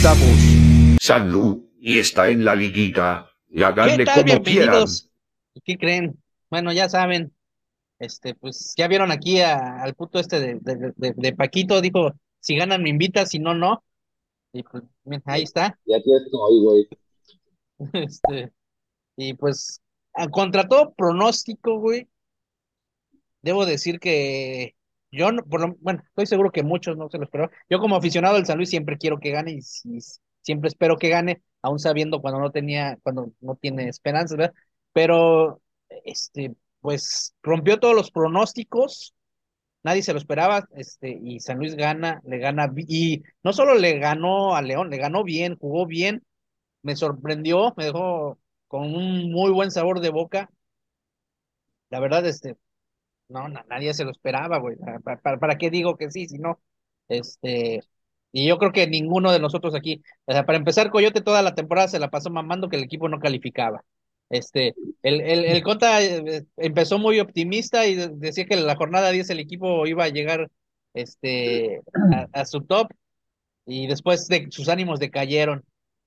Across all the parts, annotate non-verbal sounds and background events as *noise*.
estamos. Salud y está en la liguita. Y háganle como quieran. ¿Qué creen? Bueno, ya saben, este, pues ya vieron aquí al puto este de, de, Paquito, dijo, si ganan me invita, si no, no. Y pues, ahí está. Y aquí estoy, güey. *laughs* Este, y pues, contra todo pronóstico, güey, debo decir que yo, no, por lo, bueno, estoy seguro que muchos no se lo esperaban. Yo como aficionado del San Luis siempre quiero que gane y, siempre espero que gane, aún sabiendo cuando no tenía, cuando no tiene esperanzas, ¿verdad? Pero, este, pues rompió todos los pronósticos, nadie se lo esperaba, este, y San Luis gana, le gana, y no solo le ganó a León, le ganó bien, jugó bien, me sorprendió, me dejó con un muy buen sabor de boca. La verdad, este, no, nadie se lo esperaba, güey. ¿Para, para, qué digo que sí, si no? Este, y yo creo que ninguno de nosotros aquí, o sea, para empezar, Coyote toda la temporada se la pasó mamando que el equipo no calificaba. Este, el, el, el Cota eh, empezó muy optimista y decía que la jornada 10 el equipo iba a llegar este, a, su top y después de, sus ánimos decayeron.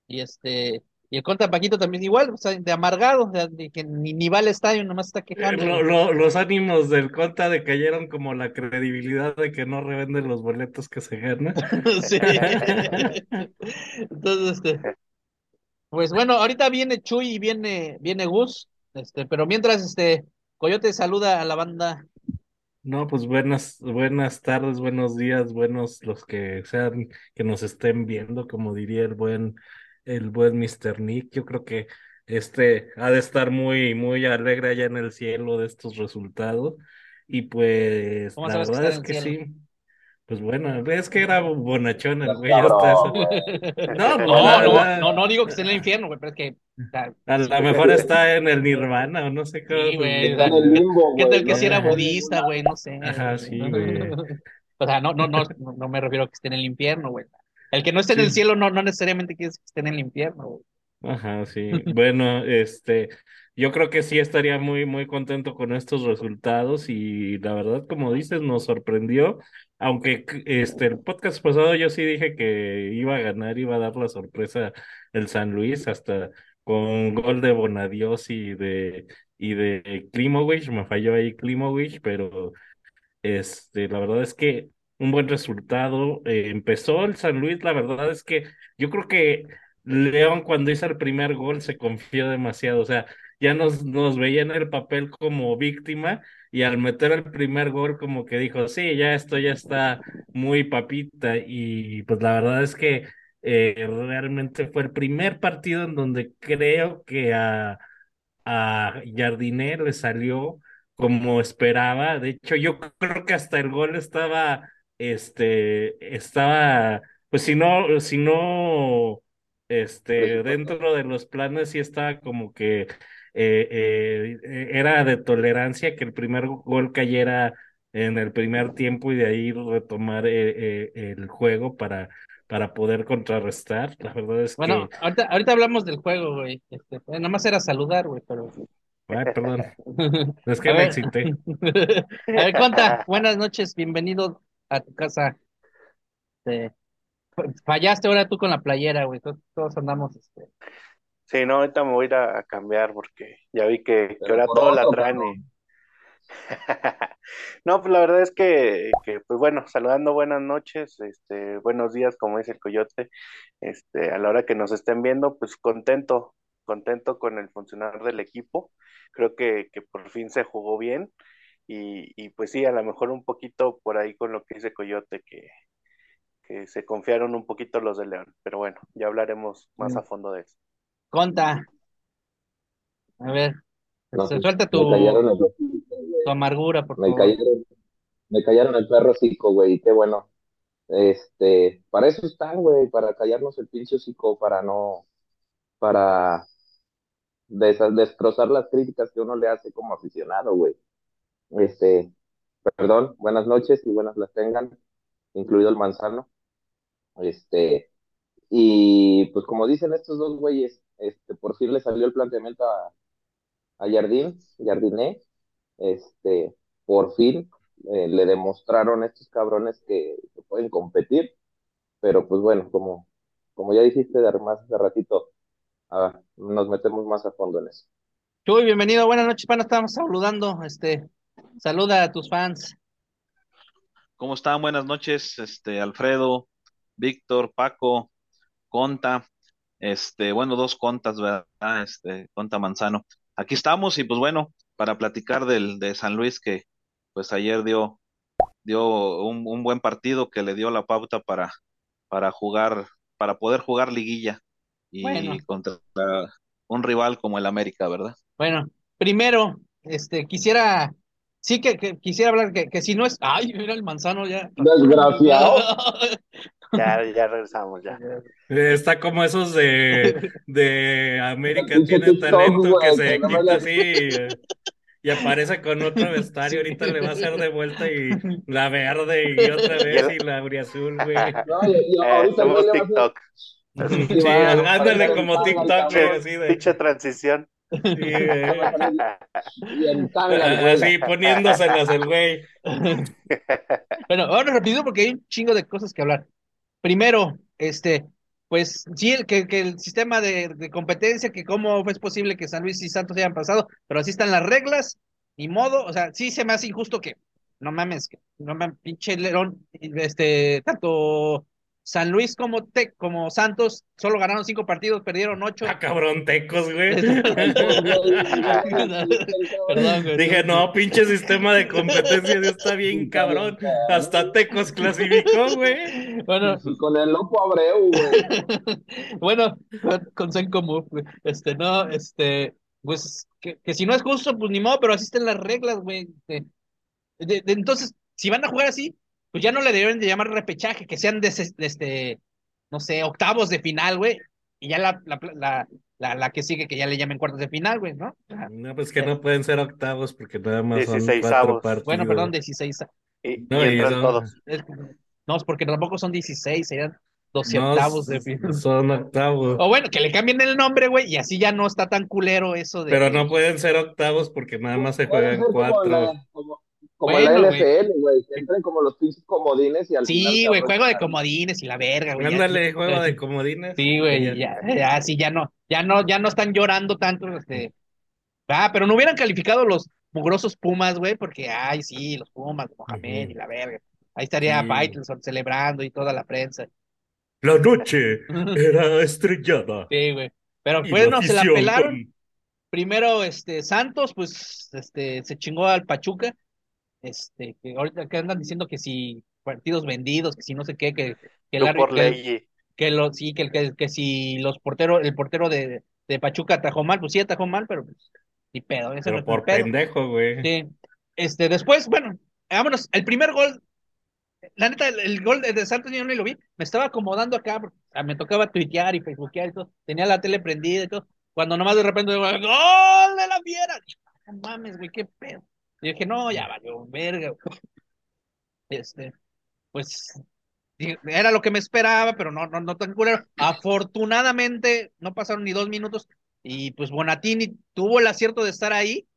Y este, y el Conta Paquito también igual, o sea, de amargado, de, que ni, ni, va al estadio, nomás está quejando. los ánimos del Conta decayeron como la credibilidad de que no revenden los boletos que se ganan. *laughs* sí. Entonces, este, pues bueno, ahorita viene Chuy y viene, viene Gus, este, pero mientras este Coyote saluda a la banda. No, pues buenas, buenas tardes, buenos días, buenos los que sean, que nos estén viendo, como diría el buen, el buen Mr. Nick. Yo creo que este ha de estar muy, muy alegre allá en el cielo de estos resultados. Y pues la verdad es que sí. Pues bueno, es que era bonachón el güey. Eso. *laughs* *laughs* No, no, no, no, digo que esté en el infierno, güey, pero es que. a lo mejor está en el nirvana o no sé qué. Sí, güey. ¿Qué tal que si era budista, güey? No sé. Ajá, sí, güey. *laughs* O sea, no, no, no, no me refiero a que esté en el infierno, güey. El que no esté en el cielo no, no necesariamente quiere que esté en el infierno, güey. Ajá, sí. Bueno, este, yo creo que sí estaría muy, muy contento con estos resultados y la verdad, como dices, nos sorprendió aunque este el podcast pasado yo sí dije que iba a ganar, iba a dar la sorpresa el San Luis hasta con gol de Bonadios y de y de Klimowicz, me falló ahí Klimowicz, pero este la verdad es que un buen resultado. Eh, empezó el San Luis, la verdad es que yo creo que León cuando hizo el primer gol se confió demasiado, o sea, ya nos, nos veía en el papel como víctima y al meter el primer gol como que dijo, sí, ya esto ya está muy papita y pues la verdad es que eh, realmente fue el primer partido en donde creo que a, a le salió como esperaba, de hecho yo creo que hasta el gol estaba, este, estaba, pues si no, si no, este, dentro de los planes sí estaba como que eh, eh, era de tolerancia que el primer gol cayera en el primer tiempo y de ahí retomar eh, el juego para, para poder contrarrestar. La verdad es bueno, que. ahorita, ahorita hablamos del juego, güey. Este, nada más era saludar, güey, pero. Ay, perdón. *laughs* Es que me excité. *laughs* A ver, Conta, buenas noches, bienvenido a tu casa. fallaste ahora tú con la playera, güey. Todos, andamos, este, Sí, no, ahorita me voy a ir a, cambiar porque ya vi que, que ahora todo la traen. *laughs* no, pues la verdad es que, que, pues bueno, saludando buenas noches, este, buenos días, como dice el coyote, este, a la hora que nos estén viendo, pues contento, contento con el funcionar del equipo. Creo que, que por fin se jugó bien y, y pues sí, a lo mejor un poquito por ahí con lo que dice Coyote, que, que se confiaron un poquito los de León, pero bueno, ya hablaremos más a fondo de eso. Conta. A ver, se suelta tu, tu amargura, por me favor. Cayeron, me callaron el perro hocico, güey, qué bueno. Este, para eso están, güey, para callarnos el pinche hocico, para no, para destrozar las críticas que uno le hace como aficionado, güey. Este, perdón, buenas noches y buenas las tengan, incluido el manzano. Este, y pues como dicen estos dos güeyes, este, por fin le salió el planteamiento a, a Jardín, Jardiné, este, por fin eh, le demostraron a estos cabrones que, pueden competir, pero pues bueno, como, como ya dijiste de más hace ratito, ah, nos metemos más a fondo en eso. Chuy, bienvenido, buenas noches, pana, estamos saludando, este, saluda a tus fans. ¿Cómo están? Buenas noches, este, Alfredo, Víctor, Paco, Conta, este, bueno, dos contas, ¿verdad? Este, Conta Manzano. Aquí estamos y pues bueno, para platicar del de San Luis que pues ayer dio dio un, un buen partido que le dio la pauta para para jugar para poder jugar liguilla y Bueno. contra un rival como el América, ¿verdad? Bueno, primero, este, quisiera, sí que, que quisiera hablar que, que si no es, ay, mira el manzano ya. Desgraciado. *laughs* Ya, ya regresamos, ya. Está como esos de, de América tiene talento que se no quita la- así y aparece con otro *laughs* vestuario. Ahorita le va a hacer de vuelta y *laughs* la verde y otra vez y la auriazul, güey. No, Eh, somos TikTok. Sí, ándale como TikTok, güey, así de. pinche transición. Güey. *laughs* Así poniéndoselas el güey. *laughs* Bueno, ahora rápido porque hay un chingo de cosas que hablar. Primero, este, pues sí, el, que, que el sistema de, de competencia, que cómo es posible que San Luis y Santos hayan pasado, pero así están las reglas, ni modo, o sea, sí se me hace injusto que, no mames, que, no mames, pinche Lerón, este, tanto San Luis como Tec, como Santos, solo ganaron cinco partidos, perdieron ocho. Ah, cabrón, tecos, güey. Perdón, güey. Dije, no, pinche sistema de competencia ya está bien cabrón. Hasta Tecos clasificó, güey. Bueno, Y con el loco Abreu, güey. *laughs* Bueno, con- Move, güey. Este, no, este, pues, que, que si no es justo, pues ni modo, pero así están las reglas, güey. De- de- entonces, si van a jugar así, pues ya no le deben de llamar repechaje, que sean de, este, no sé, octavos de final, güey. Y ya la, la, la, la, la que sigue, que ya le llamen cuartos de final, güey, ¿no? No, pues que no pueden ser octavos porque nada más son Dieciseisavos. cuatro partidos. Bueno, perdón, 16. Y, No, y entran todos. No, es porque tampoco son 16, serían 12 No, octavos de final. son octavos. O bueno, que le cambien el nombre, güey, y así ya no está tan culero eso de. Pero no pueden ser octavos porque nada más se juegan como cuatro. la, como, como Bueno, la güey. NFL, güey. Que entren como los pinches comodines y al final Sí, güey, juego de comodines y la verga, güey. ya- Ándale, juego de comodines. Sí, güey, Ya. ya, ya, sí, ya no, ya no, ya no están llorando tanto, este. Ah, pero no hubieran calificado los mugrosos Pumas, güey, porque, ay, sí, los Pumas, Mohamed Ujú. y la verga. Ahí estaría Sí. Faitelson celebrando y toda la prensa. La noche *laughs* era estrellada. Sí, güey. Pero pues no, se la pelaron. con- Primero, este, Santos, pues, este, se chingó al Pachuca. Este, que ahorita que andan diciendo que si partidos vendidos, que si no sé qué, que, que el por que que lo, sí, que, el- que, que si los porteros, el portero de, de Pachuca atajó mal, pues sí atajó mal, pero pues, ni pedo, ese Pero por pedo. pendejo, güey. Sí. Este, después, bueno, vámonos, el primer gol, la neta, el, el gol de, de Santos yo no lo vi, me estaba acomodando acá, ah, me tocaba tuitear y facebookear y todo, tenía la tele prendida y todo, cuando nomás de repente, ¡gol de la fiera! No mames, güey, qué pedo. Y dije, no, ya valió, verga. Este, pues, Era lo que me esperaba, pero no, no, no tan culero. Afortunadamente, no pasaron ni dos minutos y pues Bonatini tuvo el acierto de estar ahí.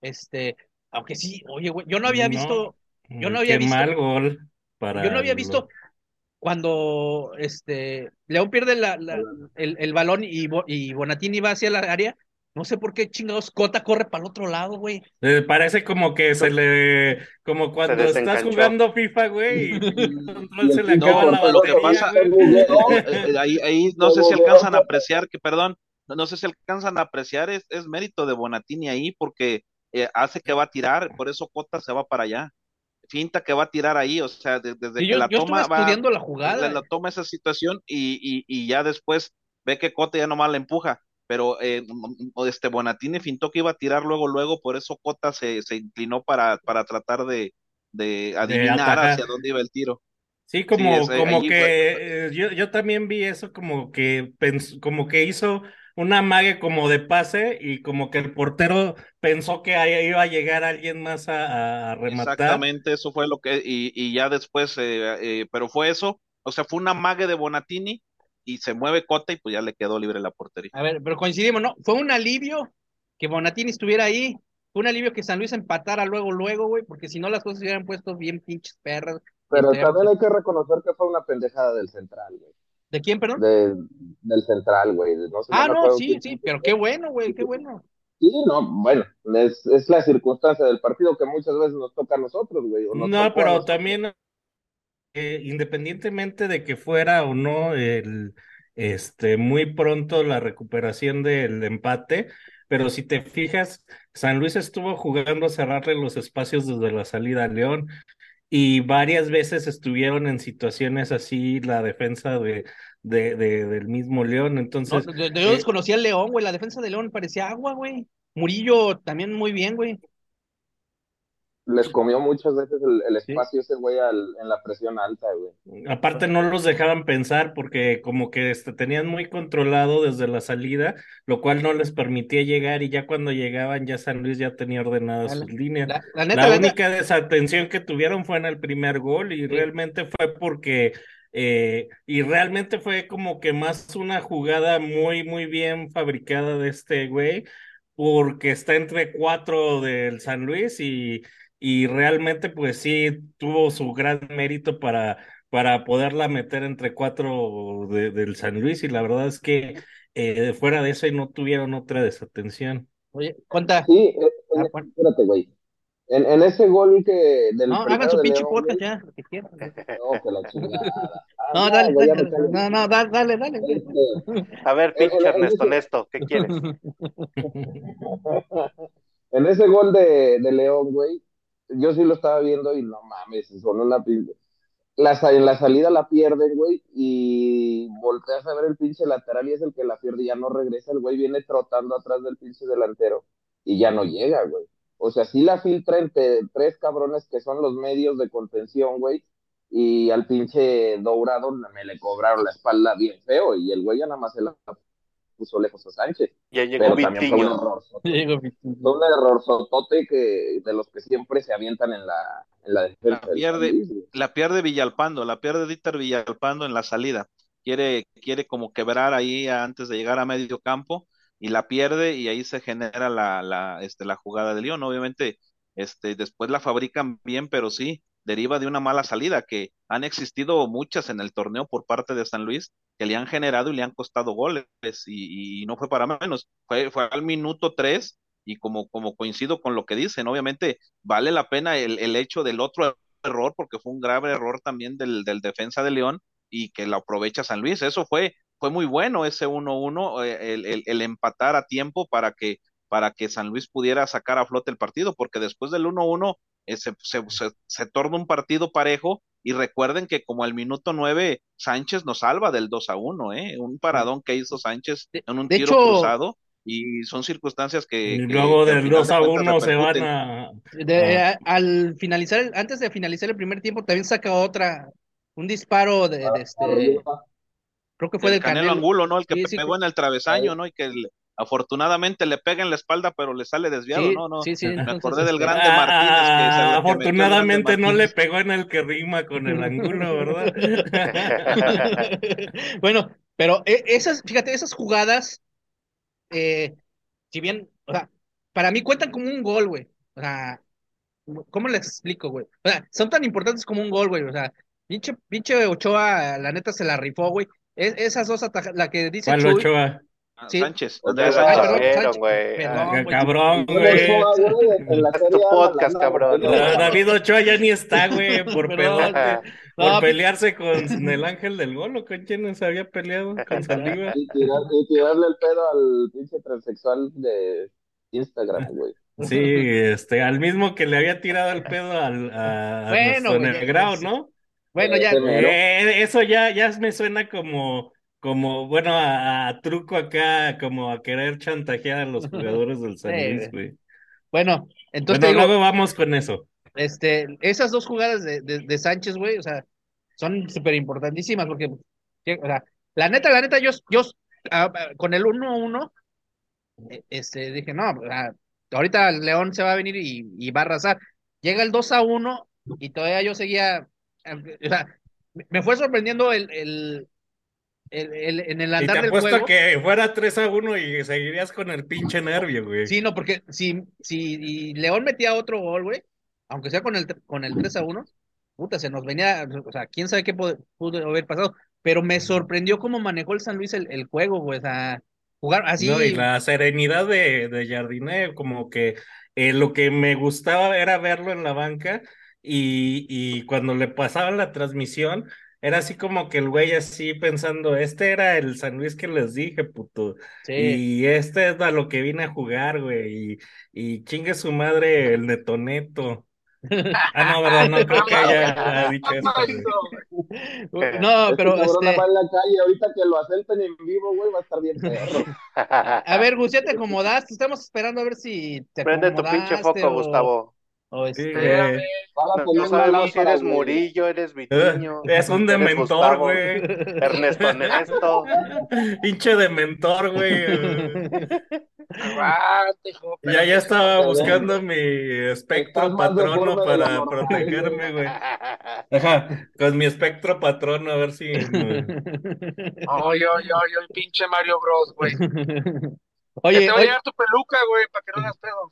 Este, aunque sí, oye, güey, yo no había No. visto, yo no había Qué visto- mal gol para yo no había visto cuando este León pierde la, la- el, el balón y, y Bonatini va hacia la área. No sé por qué chingados Cota corre para el otro lado, güey. Eh, parece como que se le, como cuando estás jugando FIFA, güey, y el *laughs* control se le Y acaba No, la lo que pasa-. *laughs* No, eh, ahí, ahí *laughs* no sé si alcanzan a apreciar que, perdón, no, sé si alcanzan a apreciar, es, es mérito de Bonatini ahí porque eh, hace que va a tirar, por eso Cota se va para allá. Finta que va a tirar ahí, o sea, de- desde Y que la yo toma estuve va, estudiando la la, jugada. la toma esa situación y, y, y ya después ve que Cota ya nomás la empuja. Pero eh, este Bonatini fintó que iba a tirar luego, luego, por eso Cota se, se inclinó para, para tratar de, de adivinar hacia dónde iba el tiro. Sí, como, Sí, ese- como que fue- eh, yo, yo también vi eso como que pens- como que hizo una mague como de pase y como que el portero pensó que ahí iba a llegar alguien más a, a rematar. Exactamente, eso fue lo que, y, y ya después, eh, eh, pero fue eso, o sea, fue una mague de Bonatini y se mueve Cota y pues ya le quedó libre la portería. A ver, pero coincidimos, ¿no? Fue un alivio que Bonatini estuviera ahí. Fue un alivio que San Luis empatara luego, luego, güey, porque si no las cosas se hubieran puesto bien pinches perras. Pero también hay que reconocer que fue una pendejada del central, güey. ¿De quién, perdón? de, del central, güey. No sé, Ah, no, sí, quién- sí, pero qué bueno, güey, qué bueno. Sí, no, bueno, es, es la circunstancia del partido que muchas veces nos toca a nosotros, güey. No, pero nosotros. también, eh, independientemente de que fuera o no el, este, muy pronto la recuperación del empate, pero si te fijas, San Luis estuvo jugando a cerrarle los espacios desde la salida a León y varias veces estuvieron en situaciones así la defensa de, de, de- del mismo León. No, Entonces, yo, yo eh, desconocía al León, güey, la defensa de León parecía agua, güey. Murillo también muy bien, güey. Les comió muchas veces el, el Sí. espacio ese güey al- en la presión alta, güey. Aparte no los dejaban pensar porque como que este, tenían muy controlado desde la salida, lo cual no les permitía llegar y ya cuando llegaban ya San Luis ya tenía ordenadas sus líneas. La, la neta, La la neta, única desatención que tuvieron fue en el primer gol y Sí. realmente fue porque, eh, y realmente fue como que más una jugada muy, muy bien fabricada de este güey, porque está entre cuatro del San Luis y, y realmente pues sí tuvo su gran mérito para, para poderla meter entre cuatro de- del San Luis y la verdad es que eh, fuera de eso y no tuvieron otra desatención. oye, cuenta. Sí, eh, en- Ah, bueno. espérate, güey. En, en ese gol que del No, hagan su de pinche podcast ya, lo que quieran. No, que la chingada. Ah, *laughs* No, dale, güey, dale, no, no, da- dale, dale. güey. Este, A ver, En- en- pinche en Ernesto, ese- Nesto, ¿qué *laughs* quieres? en ese gol de, de León, güey, yo sí lo estaba viendo y no mames, son una la, en la salida la pierden, güey, y volteas a ver el pinche lateral y es el que la pierde ya no regresa, el güey viene trotando atrás del pinche delantero y ya no llega, güey. O sea, sí la filtra entre tres cabrones que son los medios de contención, güey, y al pinche Dourado me le cobraron la espalda bien feo y el güey ya nada más se la puso lejos a Sánchez. Ya llegó Pero también fue un Vitiño. Fue un error sotote que, de los que siempre se avientan en la, en la defensa. Pierde. La pierde Villalpando, la pierde Dieter Villalpando en la salida. Quiere, quiere como quebrar ahí antes de llegar a medio campo y la pierde y ahí se genera la, la, este, la jugada de León. Obviamente, este, después la fabrican bien, pero sí, deriva de una mala salida, que han existido muchas en el torneo por parte de San Luis, que le han generado y le han costado goles, y, y no fue para menos. Fue, fue al minuto tres, y como, como coincido con lo que dicen, obviamente vale la pena el, el hecho del otro error, porque fue un grave error también del, del defensa de León y que lo aprovecha San Luis. Eso fue, fue muy bueno ese 1-1, eh, el, el, el, empatar a tiempo para que, para que San Luis pudiera sacar a flote el partido, porque después del 1-1 eh, se, se, se, se, torna un partido parejo y recuerden que como al minuto 9 Sánchez nos salva del 2-1, ¿eh? un paradón que hizo Sánchez en un de tiro hecho, cruzado y son circunstancias que... Y luego que del final 2 de a cuentas 1 se van a... de- Ah. a- al finalizar, el- antes de finalizar el primer tiempo, también saca otra, un disparo de, de este, Arriba. creo que fue del del Canelo Canelo. Angulo, ¿no? El que Sí, sí, pegó en el travesaño, ¿no? Y que afortunadamente le pega en la espalda, pero le sale desviado, Sí, ¿no? no sí, sí, Me entonces, acordé del este, grande Martínez, que es el Ah, afortunadamente no le pegó en el que rima con el ángulo, ¿verdad? *laughs* Bueno, pero e- esas, fíjate, esas jugadas, eh, si bien, o sea, para mí cuentan como un gol, güey. O sea, ¿cómo les explico, güey? O sea, son tan importantes como un gol, güey. O sea, pinche, pinche Ochoa, la neta se la rifó, güey. Es- esas dos atajadas, la que dice ¿Cuál Chuy, Ochoa? Ah, Sí. Sánchez, güey. perdón, Ah, güey. Cabrón, güey. Es tu podcast, cabrón. David Ochoa ya ni está, güey, por pedote, por pelearse con el ángel del gol, ¿o con quién se había peleado? Con Saliva. Y, tirar- y tirarle el pedo al pinche transexual de Instagram, güey. Sí, este, al mismo que le había tirado el pedo al, a, Bueno, ¿no? Bueno, ya. Eh, eso ya, ya me suena como, como, bueno, a, a truco acá, como a querer chantajear a los *laughs* jugadores del San Luis, güey. bueno, entonces Bueno, digo, luego vamos con eso. este, esas dos jugadas de, de, de Sánchez, güey, o sea, son súper importantísimas porque, que- o sea, la neta, la neta, yo, yo ah, ah, con el 1-1, eh, este, dije, no, sea, ahorita el León se va a venir y, y va a arrasar. Llega el 2-1 y todavía yo seguía, o sea, me- me fue sorprendiendo el, el, el, el- en el Y te andar del apuesto juego. que fuera 3 a 1 y seguirías con el pinche nervio, güey. Sí, no, porque si, si León metía otro gol, güey, aunque sea con el, con el 3 a 1, puta, se nos venía, o sea, quién sabe qué pudo, haber pasado. pero me sorprendió cómo manejó el San Luis el, el juego, güey, o sea, jugar así. No, y la serenidad de, de Jardiné, como que eh, lo que me gustaba era verlo en la banca y, y cuando le pasaban la transmisión, era así como que el güey así pensando, este era el San Luis que les dije, puto. Sí. Y este es a lo que vine a jugar, güey. Y, y chingue su madre el netoneto. Ah, no, verdad, no creo que haya, *laughs* dicho esto, güey. No, pero este este, va en la calle, ahorita que lo acepten en vivo, güey, va a estar bien perro. *laughs* a ver, Gus, ya te acomodaste, estamos esperando a ver si te Prende tu pinche foco, o- Gustavo. O este. Para No sabemos si eres. Murillo, eres Vitiño. Eh, Es un dementor, güey. Ernesto Nesto. *laughs* Pinche dementor, güey. Ya, ya estaba buscando mi espectro patrono para protegerme, güey. *laughs* Ajá, con mi espectro patrono, a ver si. No, yo, yo, yo, el pinche Mario Bros, güey. Oye, te va a oye, llegar tu peluca, güey, para que no *laughs* hagas pedo.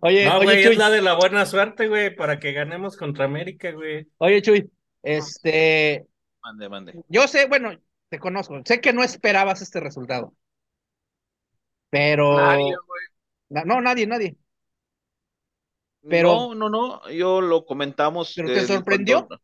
Oye, No, oye, güey, Chuy, es la de la buena suerte, güey, para que ganemos contra América, güey. oye, Chuy, este, Mande, mande. yo sé, bueno, te conozco, sé que no esperabas este resultado, pero, Nadie, güey. na- no, nadie, nadie, Pero- No, no, no, yo lo comentamos. ¿Pero te sorprendió? cuando-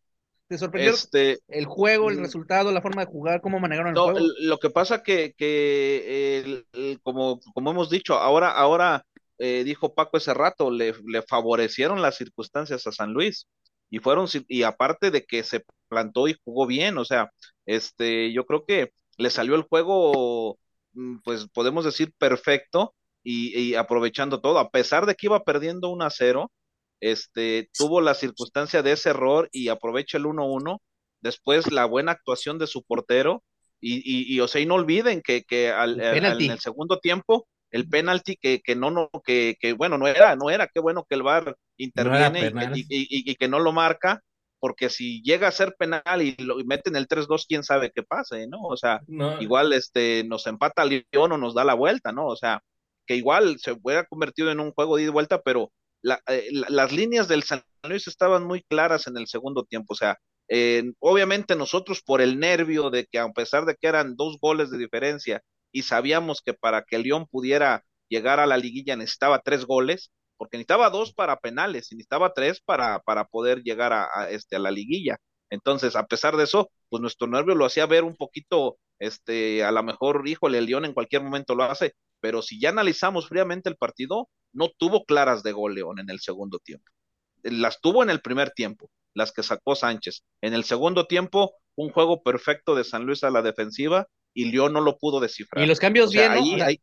¿te sorprendió Este, el juego, el mm. resultado, la forma de jugar, cómo manejaron el No, juego? lo que pasa que, que el- el- como, como hemos dicho, ahora, ahora eh, dijo Paco ese rato, le, le favorecieron las circunstancias a San Luis. Y fueron, y aparte de que se plantó y jugó bien, o sea, este, yo creo que le salió el juego, mm, pues podemos decir perfecto y, y aprovechando todo, a pesar de que iba perdiendo 1 a 0, este, tuvo la circunstancia de ese error y aprovecha el 1-1, después la buena actuación de su portero. Y, y, y, o sea, y no olviden que, que al, al- en el segundo tiempo, el penalti que, que no, no, que, que bueno, no era, no era, qué bueno que el VAR interviene y, que, penal. y, y- y que no lo marca, porque si llega a ser penal y, lo, meten el 3-2, quién sabe qué pase, ¿no? O sea, No, igual este nos empata León o nos da la vuelta, ¿no? O sea, que igual se hubiera convertido en un juego de ida y vuelta, pero la- eh, la- las líneas del San Luis estaban muy claras en el segundo tiempo, o sea, eh, obviamente nosotros por el nervio de que a pesar de que eran dos goles de diferencia y sabíamos que para que León pudiera llegar a la liguilla necesitaba tres goles, porque necesitaba dos para penales y necesitaba tres para, para poder llegar a, este, a la liguilla. Entonces, a pesar de eso, pues nuestro nervio lo hacía ver un poquito, este, a lo mejor, híjole, el León en cualquier momento lo hace, pero si ya analizamos fríamente el partido, no tuvo claras de gol León en el segundo tiempo. Las tuvo en el primer tiempo, las que sacó Sánchez. En el segundo tiempo, un juego perfecto de San Luis a la defensiva y León no lo pudo descifrar. Y los cambios O sea, bien, ¿no? ahí- ahí-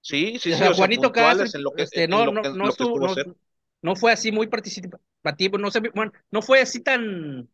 sí, sí, o sí, sea, o sea, Juanito que, este, no, estuvo, fue así muy participativo, no sé, bueno, no fue así tan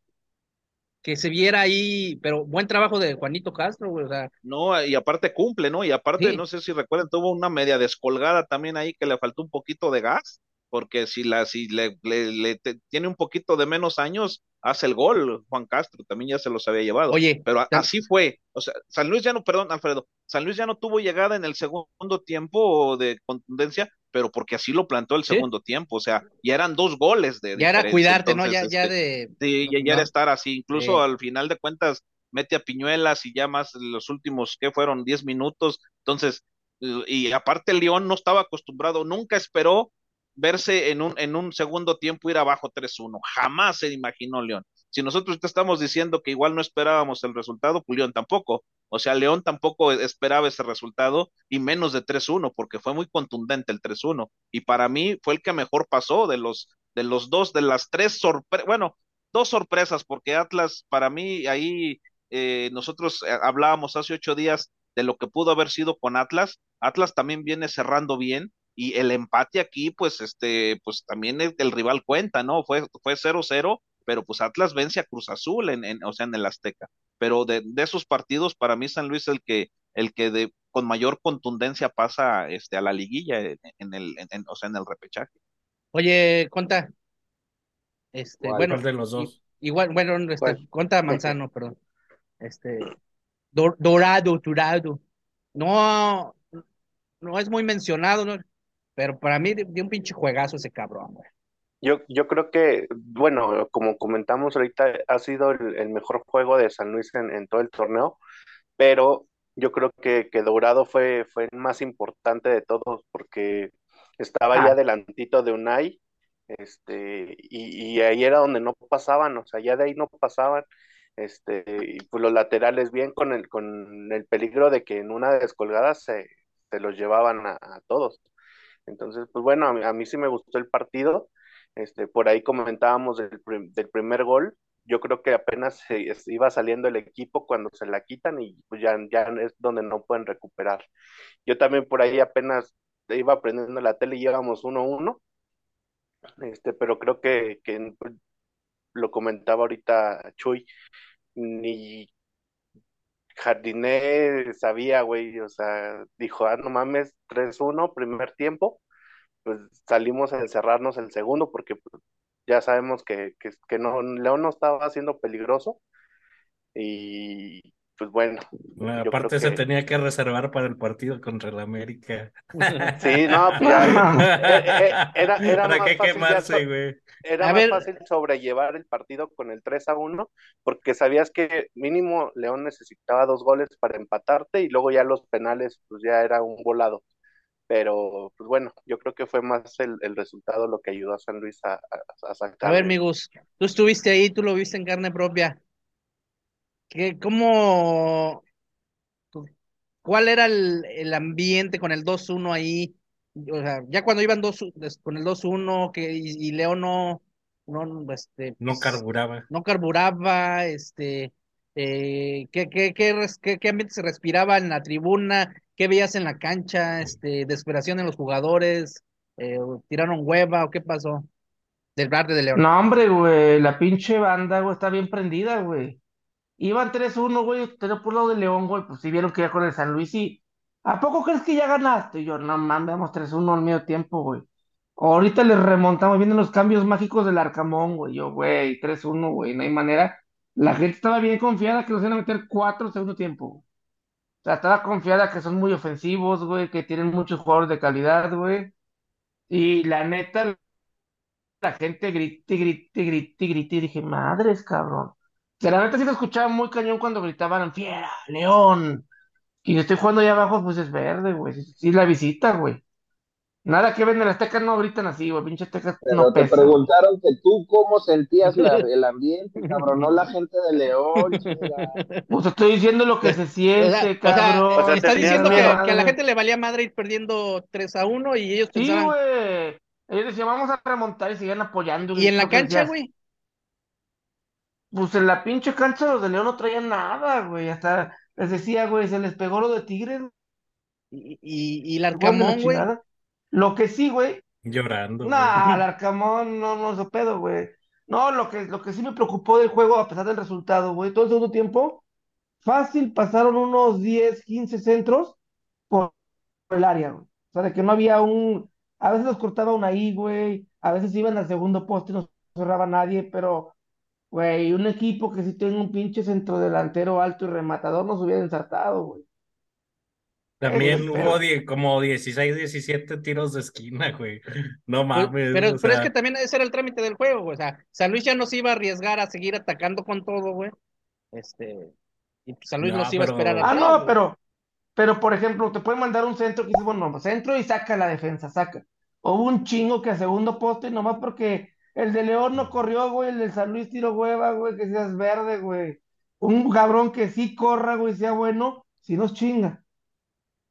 que se viera ahí, pero buen trabajo de Juanito Castro, güey, o sea, No, y aparte cumple, ¿no? Y aparte, Sí. no sé si recuerdan, tuvo una media descolgada también ahí que le faltó un poquito de gas, porque si la, si le, le- le te- tiene un poquito de menos años, hace el gol, Juan Castro, también ya se los había llevado. oye, Pero a- así fue. O sea, San Luis ya no, perdón, Alfredo, San Luis ya no tuvo llegada en el segundo tiempo de contundencia, pero porque así lo plantó el Sí. segundo tiempo. O sea, ya eran dos goles de ya era cuidarte, ¿no? Ya, ya este, de, Sí, ya, ya era No. estar así. Incluso al final de cuentas mete a Piñuelas y ya más los últimos, ¿qué fueron? 10 minutos. Entonces, y y aparte el León no estaba acostumbrado, nunca esperó verse en un, en un segundo tiempo ir abajo 3-1. Jamás se imaginó León. Si nosotros te estamos diciendo que igual no esperábamos el resultado, pues León tampoco. O sea, León tampoco esperaba ese resultado y menos de 3-1 porque fue muy contundente el 3-1 y para mí fue el que mejor pasó de los de los dos de las tres sorpresas, bueno, dos sorpresas porque Atlas para mí ahí eh, nosotros eh, hablábamos hace ocho días de lo que pudo haber sido con Atlas. Atlas también viene cerrando bien y el empate aquí pues este pues también el, el rival cuenta, ¿no? Fue fue 0-0 pero pues Atlas vence a Cruz Azul en, en o sea, en el Azteca. Pero de, de, esos partidos, para mí San Luis es el que, el que de, con mayor contundencia pasa este, a la liguilla en, en el, en, o sea, en el repechaje. Oye, Conta, este, ¿Cuál? bueno, ¿Cuál de los dos? igual, bueno, este, ¿Cuál? Conta Manzano, perdón, este, dor- dorado, dorado, no, no es muy mencionado, ¿no? Pero para mí dio un pinche juegazo ese cabrón, güey. Yo, yo creo que, bueno, como comentamos ahorita, ha sido el, el mejor juego de San Luis en, en todo el torneo, pero yo creo que, que Dourado fue, fue el más importante de todos porque estaba ya Ah. adelantito de Unai, este, y, y ahí era donde no pasaban, o sea, ya de ahí no pasaban, este, y pues los laterales bien con el, con el peligro de que en una descolgada se, se los llevaban a, a todos. Entonces, pues bueno, a mí, a mí sí me gustó el partido. Este, por ahí comentábamos del, del primer gol. Yo creo que apenas se, iba saliendo el equipo cuando se la quitan y pues ya, ya es donde no pueden recuperar. Yo también por ahí apenas iba aprendiendo la tele y íbamos 1-1, este, pero creo que, que pues, lo comentaba ahorita Chuy, ni Jardiné sabía, güey, o sea, dijo, ah, no mames, 3-1, primer tiempo pues salimos a encerrarnos el segundo porque pues, ya sabemos que, que, no, León no estaba siendo peligroso y pues bueno, yo Aparte se que tenía que reservar para el partido contra el América. *laughs* *laughs* sí, no, pues ya, eh, eh, era, era ¿Para más qué fácil quemarse, güey? era A más ver. fácil sobrellevar el partido con el 3 a 1 porque sabías que mínimo León necesitaba dos goles para empatarte y luego ya los penales pues ya era un volado. Pero pues bueno, yo creo que fue más el, el resultado lo que ayudó a San Luis a, a, a sacar. A ver, Migus, tú estuviste ahí, tú lo viste en carne propia. ¿Qué, cómo, cuál era el, el ambiente con el 2-1 ahí? O sea, ya cuando iban dos, con el 2-1 que, y, y Leo no, no, este, No carburaba. no carburaba, este, eh, ¿qué, qué, qué, res- qué, qué ambiente se respiraba en la tribuna? ¿Qué veías en la cancha? Este, desesperación en los jugadores, eh, tiraron hueva o qué pasó? Del Verde de León. No, hombre, güey, la pinche banda, güey, está bien prendida, güey. Iban 3-1, güey, tenía por lado de León, güey, pues sí vieron que ya con el San Luis y... ¿A poco crees que ya ganaste? Y yo, no mames, vamos 3-1 al medio tiempo, güey. Ahorita les remontamos, vienen los cambios mágicos del Arcamón, güey. Yo, güey, 3-1, güey, no hay manera. La gente estaba bien confiada que nos iban a meter 4 segundo tiempo. O sea, estaba confiada que son muy ofensivos, güey, que tienen muchos jugadores de calidad, güey. Y la neta, la gente grite, grite, grite, grite, y dije, madres, cabrón. Que la neta sí lo escuchaba muy cañón cuando gritaban, fiera, león. Y estoy jugando allá abajo, pues es verde, güey. Sí, sí, la visita, güey. Nada que ven en el Azteca no gritan así, güey. Pinche Azteca Pero no te pesa. preguntaron que tú cómo sentías la- *laughs* el ambiente, cabrón, no la gente de León. Pues estoy diciendo lo que se siente, o sea, cabrón. O sea, está diciendo que, a la gente le valía madre ir perdiendo 3 a 1 y ellos Sí, pensaban. güey. Ellos decían, vamos a remontar y siguen apoyando. y en la cancha, güey. Pues en la pinche cancha los de León no traían nada, güey. Hasta les decía, güey, se les pegó lo de Tigres, Y, y, y el güey, Arcamón, güey. Lo que sí, güey, Llorando. Nah, el Arcamón no, no hizo pedo, güey. No, lo que, lo que sí me preocupó del juego, a pesar del resultado, güey, todo el segundo tiempo, fácil pasaron unos 10, 15 centros por el área, güey. O sea, de que no había un. A veces los cortaba una ahí, güey. A veces iban al segundo poste y no cerraba nadie, pero, güey, un equipo que sí tiene un pinche centro delantero alto y rematador nos hubiera ensartado, güey. También hubo die- como 16, 17 tiros de esquina, güey. No mames. pero, o pero es que también ese era el trámite del juego, güey. O sea, San Luis ya no se iba a arriesgar a seguir atacando con todo, güey. Este. Y pues San Luis No, no se iba a esperar Ah, atrás, no, güey. pero, pero por ejemplo, te pueden mandar un centro que dices, bueno, pues, centro y saca la defensa, saca. Hubo un chingo que a segundo poste, nomás porque el de León no corrió, güey, el de San Luis tiró hueva, güey, que seas verde, güey. Un cabrón que sí corra, güey, sea bueno, si nos chinga.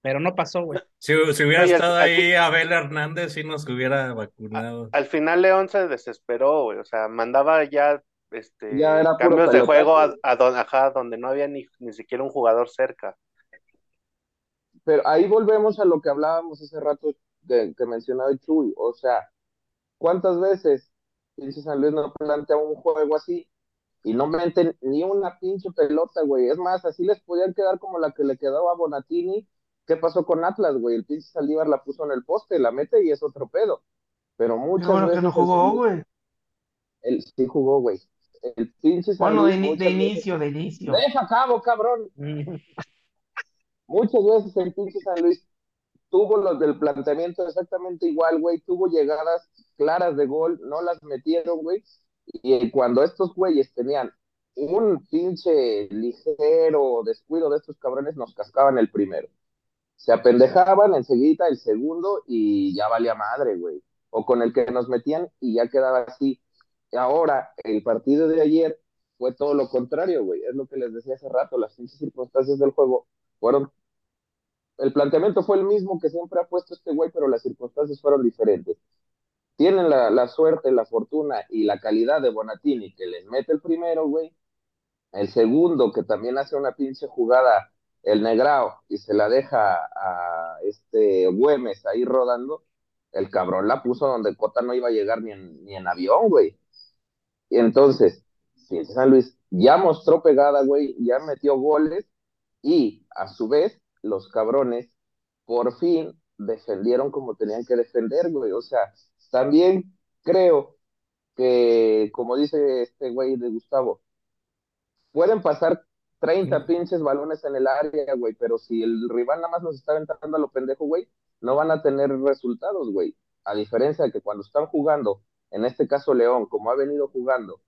Pero no pasó, güey. si, si hubiera al- estado al- ahí Abel Hernández, sí nos hubiera vacunado. Al final León se desesperó, güey. O sea, mandaba ya este Ya era puro cambios de juego a, a don- ajá, donde no había ni, ni siquiera un jugador cerca. Pero ahí volvemos a lo que hablábamos hace rato que, que mencionaba Chuy. O sea, ¿cuántas veces pinche San Luis no plantea un juego así y no meten ni una pinche pelota, güey? Es más, así les podían quedar como la que le quedaba a Bonatini. ¿Qué pasó con Atlas, güey? El pinche Saldívar la puso en el poste, la mete y es otro pedo. Pero muchas bueno que no jugó, güey. él sí jugó, güey. El pinche Bueno, de, ini- de veces- inicio, de inicio. Deja cabo, cabrón. *laughs* Muchas veces el pinche San Luis tuvo los del planteamiento exactamente igual, güey. Tuvo llegadas claras de gol, no las metieron, güey. Y cuando estos güeyes tenían un pinche ligero descuido de estos cabrones, nos cascaban el primero. Se apendejaban enseguida el segundo y ya valía madre, güey. O con el que nos metían y ya quedaba así. Ahora, el partido de ayer fue todo lo contrario, güey. Es lo que les decía hace rato, las circunstancias del juego fueron el planteamiento fue el mismo que siempre ha puesto este güey, pero las circunstancias fueron diferentes. Tienen la, suerte, la fortuna y la calidad de Bonatini que les mete el primero, güey. El segundo, que también hace una pinche jugada, el Negrao, y se la deja a este Güemes ahí rodando. El cabrón la puso donde Cota no iba a llegar ni en, ni en avión, güey. Y entonces, San Luis ya mostró pegada, güey, ya metió goles y a su vez los cabrones por fin defendieron como tenían que defender, güey. O sea, también creo que, como dice este güey de Gustavo, pueden pasar 30 pinches balones en el área, güey, pero si el rival nada más nos está aventando a lo pendejo, güey, no van a tener resultados, güey. A diferencia de que cuando están jugando, en este caso León, como ha venido jugando,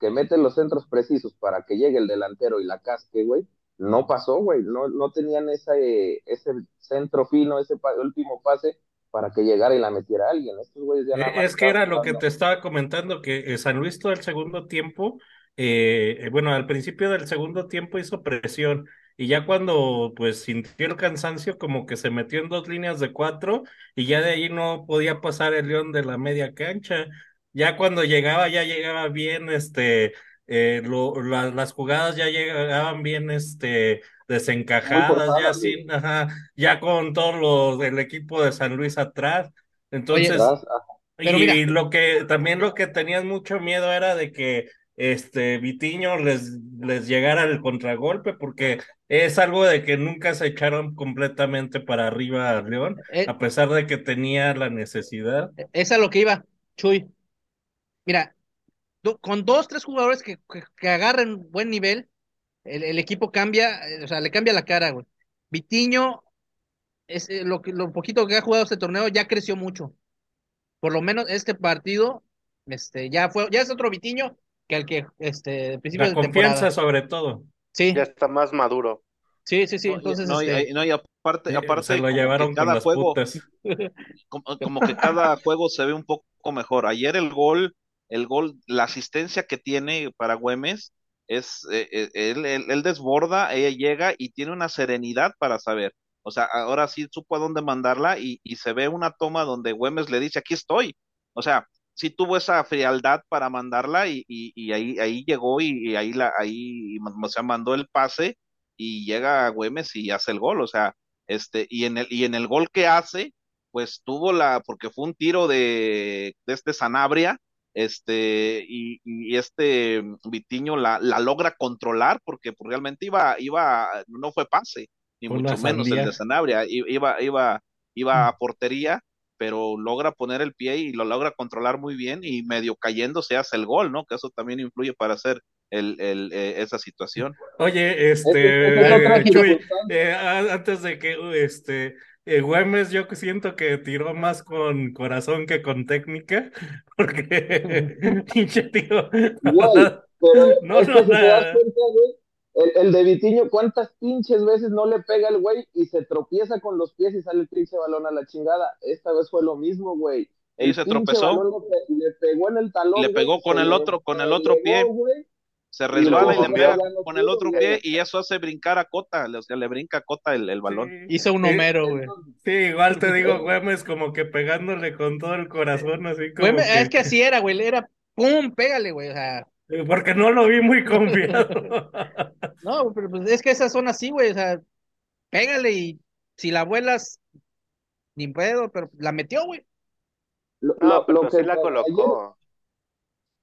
que meten los centros precisos para que llegue el delantero y la casque, güey, no pasó, güey, no, no tenían ese, ese centro fino, ese último pase para que llegara y la metiera alguien. Estos güeyes ya eh, es que era lo que te estaba comentando, que San Luis todo el segundo tiempo, eh, bueno, al principio del segundo tiempo hizo presión y ya cuando pues sintió el cansancio como que se metió en dos líneas de cuatro y ya de ahí no podía pasar el león de la media cancha. Ya cuando llegaba, ya llegaba bien, este, eh, lo, las jugadas ya llegaban bien este, desencajadas, ya sin, ya con todo lo el equipo de San Luis atrás. Entonces, y, lo que también lo que tenían mucho miedo era de que este Vitiño les, les llegara el contragolpe, porque es algo de que nunca se echaron completamente para arriba a León, Eh, a pesar de que tenía la necesidad. Es a lo que iba, Chuy. Mira, do- con dos, tres jugadores que, que, que agarren buen nivel, el, el equipo cambia, eh, o sea, le cambia la cara, güey. Vitiño, es, eh, lo, que- lo poquito que ha jugado este torneo, ya creció mucho. Por lo menos este partido, este, ya fue, ya es otro Vitiño que el que, este, principio La de confianza temporada. sobre todo. Sí, Ya está más maduro. sí, sí, sí. Entonces, no, y, este, no, y aparte, Eh, aparte se lo llevaron con cada juego, putas. *laughs* como, como que cada juego se ve un poco mejor. Ayer el gol, el gol, la asistencia que tiene para Güemes es, eh, eh, él, él, él desborda, ella llega y tiene una serenidad para saber. O sea, ahora sí supo a dónde mandarla y, y se ve una toma donde Güemes le dice, aquí estoy. O sea, sí tuvo esa frialdad para mandarla y, y, ahí, ahí llegó y, ahí, la, ahí, o sea, mandó el pase y llega Güemes y hace el gol. O sea, este, y en el, y en el gol que hace, pues tuvo la, porque fue un tiro de, de este Sanabria, este, y, y este Vitiño la, la logra controlar, porque pues, realmente iba, iba, no fue pase, ni mucho menos el de Sanabria, iba, iba, iba a portería, pero logra poner el pie y lo logra controlar muy bien y medio cayendo se hace el gol, ¿no? Que eso también influye para hacer el, el, eh, esa situación. Oye, es este, Chuy, eh, antes de que este eh, Güemes, yo siento que tiró más con corazón que con técnica, *laughs* porque *laughs* pinche tío, Güey, pero no, es que no, si te das cuenta, güey, el, el de Vitiño, ¿cuántas pinches veces no le pega el güey y se tropieza con los pies y sale el pinche balón a la chingada? Esta vez fue lo mismo, güey. Y se tropezó, balón le, pe- le pegó en el talón, le güey, pegó con el otro, con el otro pie, güey, se resbala y le pega con el otro pie y eso hace brincar a Cota, o sea, le brinca a Cota el, el balón. Sí, hizo un eh, Homero, güey. sí, igual te digo, Güemes como que pegándole con todo el corazón, así como me- es que, así era, güey. Era pum, pégale, güey. O sea, eh, porque no lo vi muy confiado. *laughs* no, pero pues es que esas son así, güey. O sea, pégale y si la vuelas, ni pedo, pero la metió, güey. Lo, No, lo, pero lo sí que la ayer, colocó.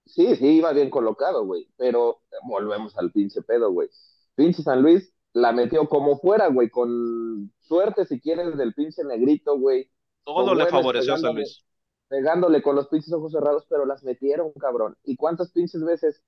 Sí, sí, iba bien colocado, güey, pero volvemos al pinche pedo, güey. Pinche San Luis la metió como fuera, güey, con suerte, si quieres, del pinche negrito, güey, Todo le favoreció a San Luis. pegándole con los pinches ojos cerrados, pero las metieron, cabrón. ¿Y cuántas pinches veces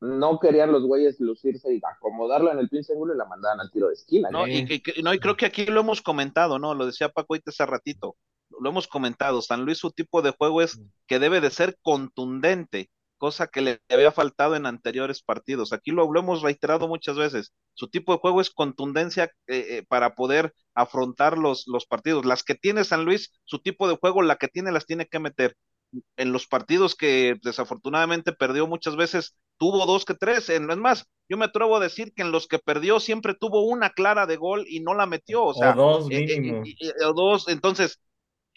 no querían los güeyes lucirse y acomodarla en el pinche ángulo y la mandaban al tiro de esquina, No, y, no, y creo que aquí lo hemos comentado, ¿no? Lo decía Paco hace ratito. lo hemos comentado, San Luis su tipo de juego es que debe de ser contundente, cosa que le había faltado en anteriores partidos. Aquí lo, lo hemos reiterado muchas veces. Su tipo de juego es contundencia eh, eh, para poder afrontar los, los partidos. Las que tiene San Luis, su tipo de juego, la que tiene las tiene que meter. En los partidos que desafortunadamente perdió muchas veces, tuvo dos que tres. En, es más, yo me atrevo a decir que en los que perdió siempre tuvo una clara de gol y no la metió. O sea, o dos eh, eh, mínimo. o dos, entonces,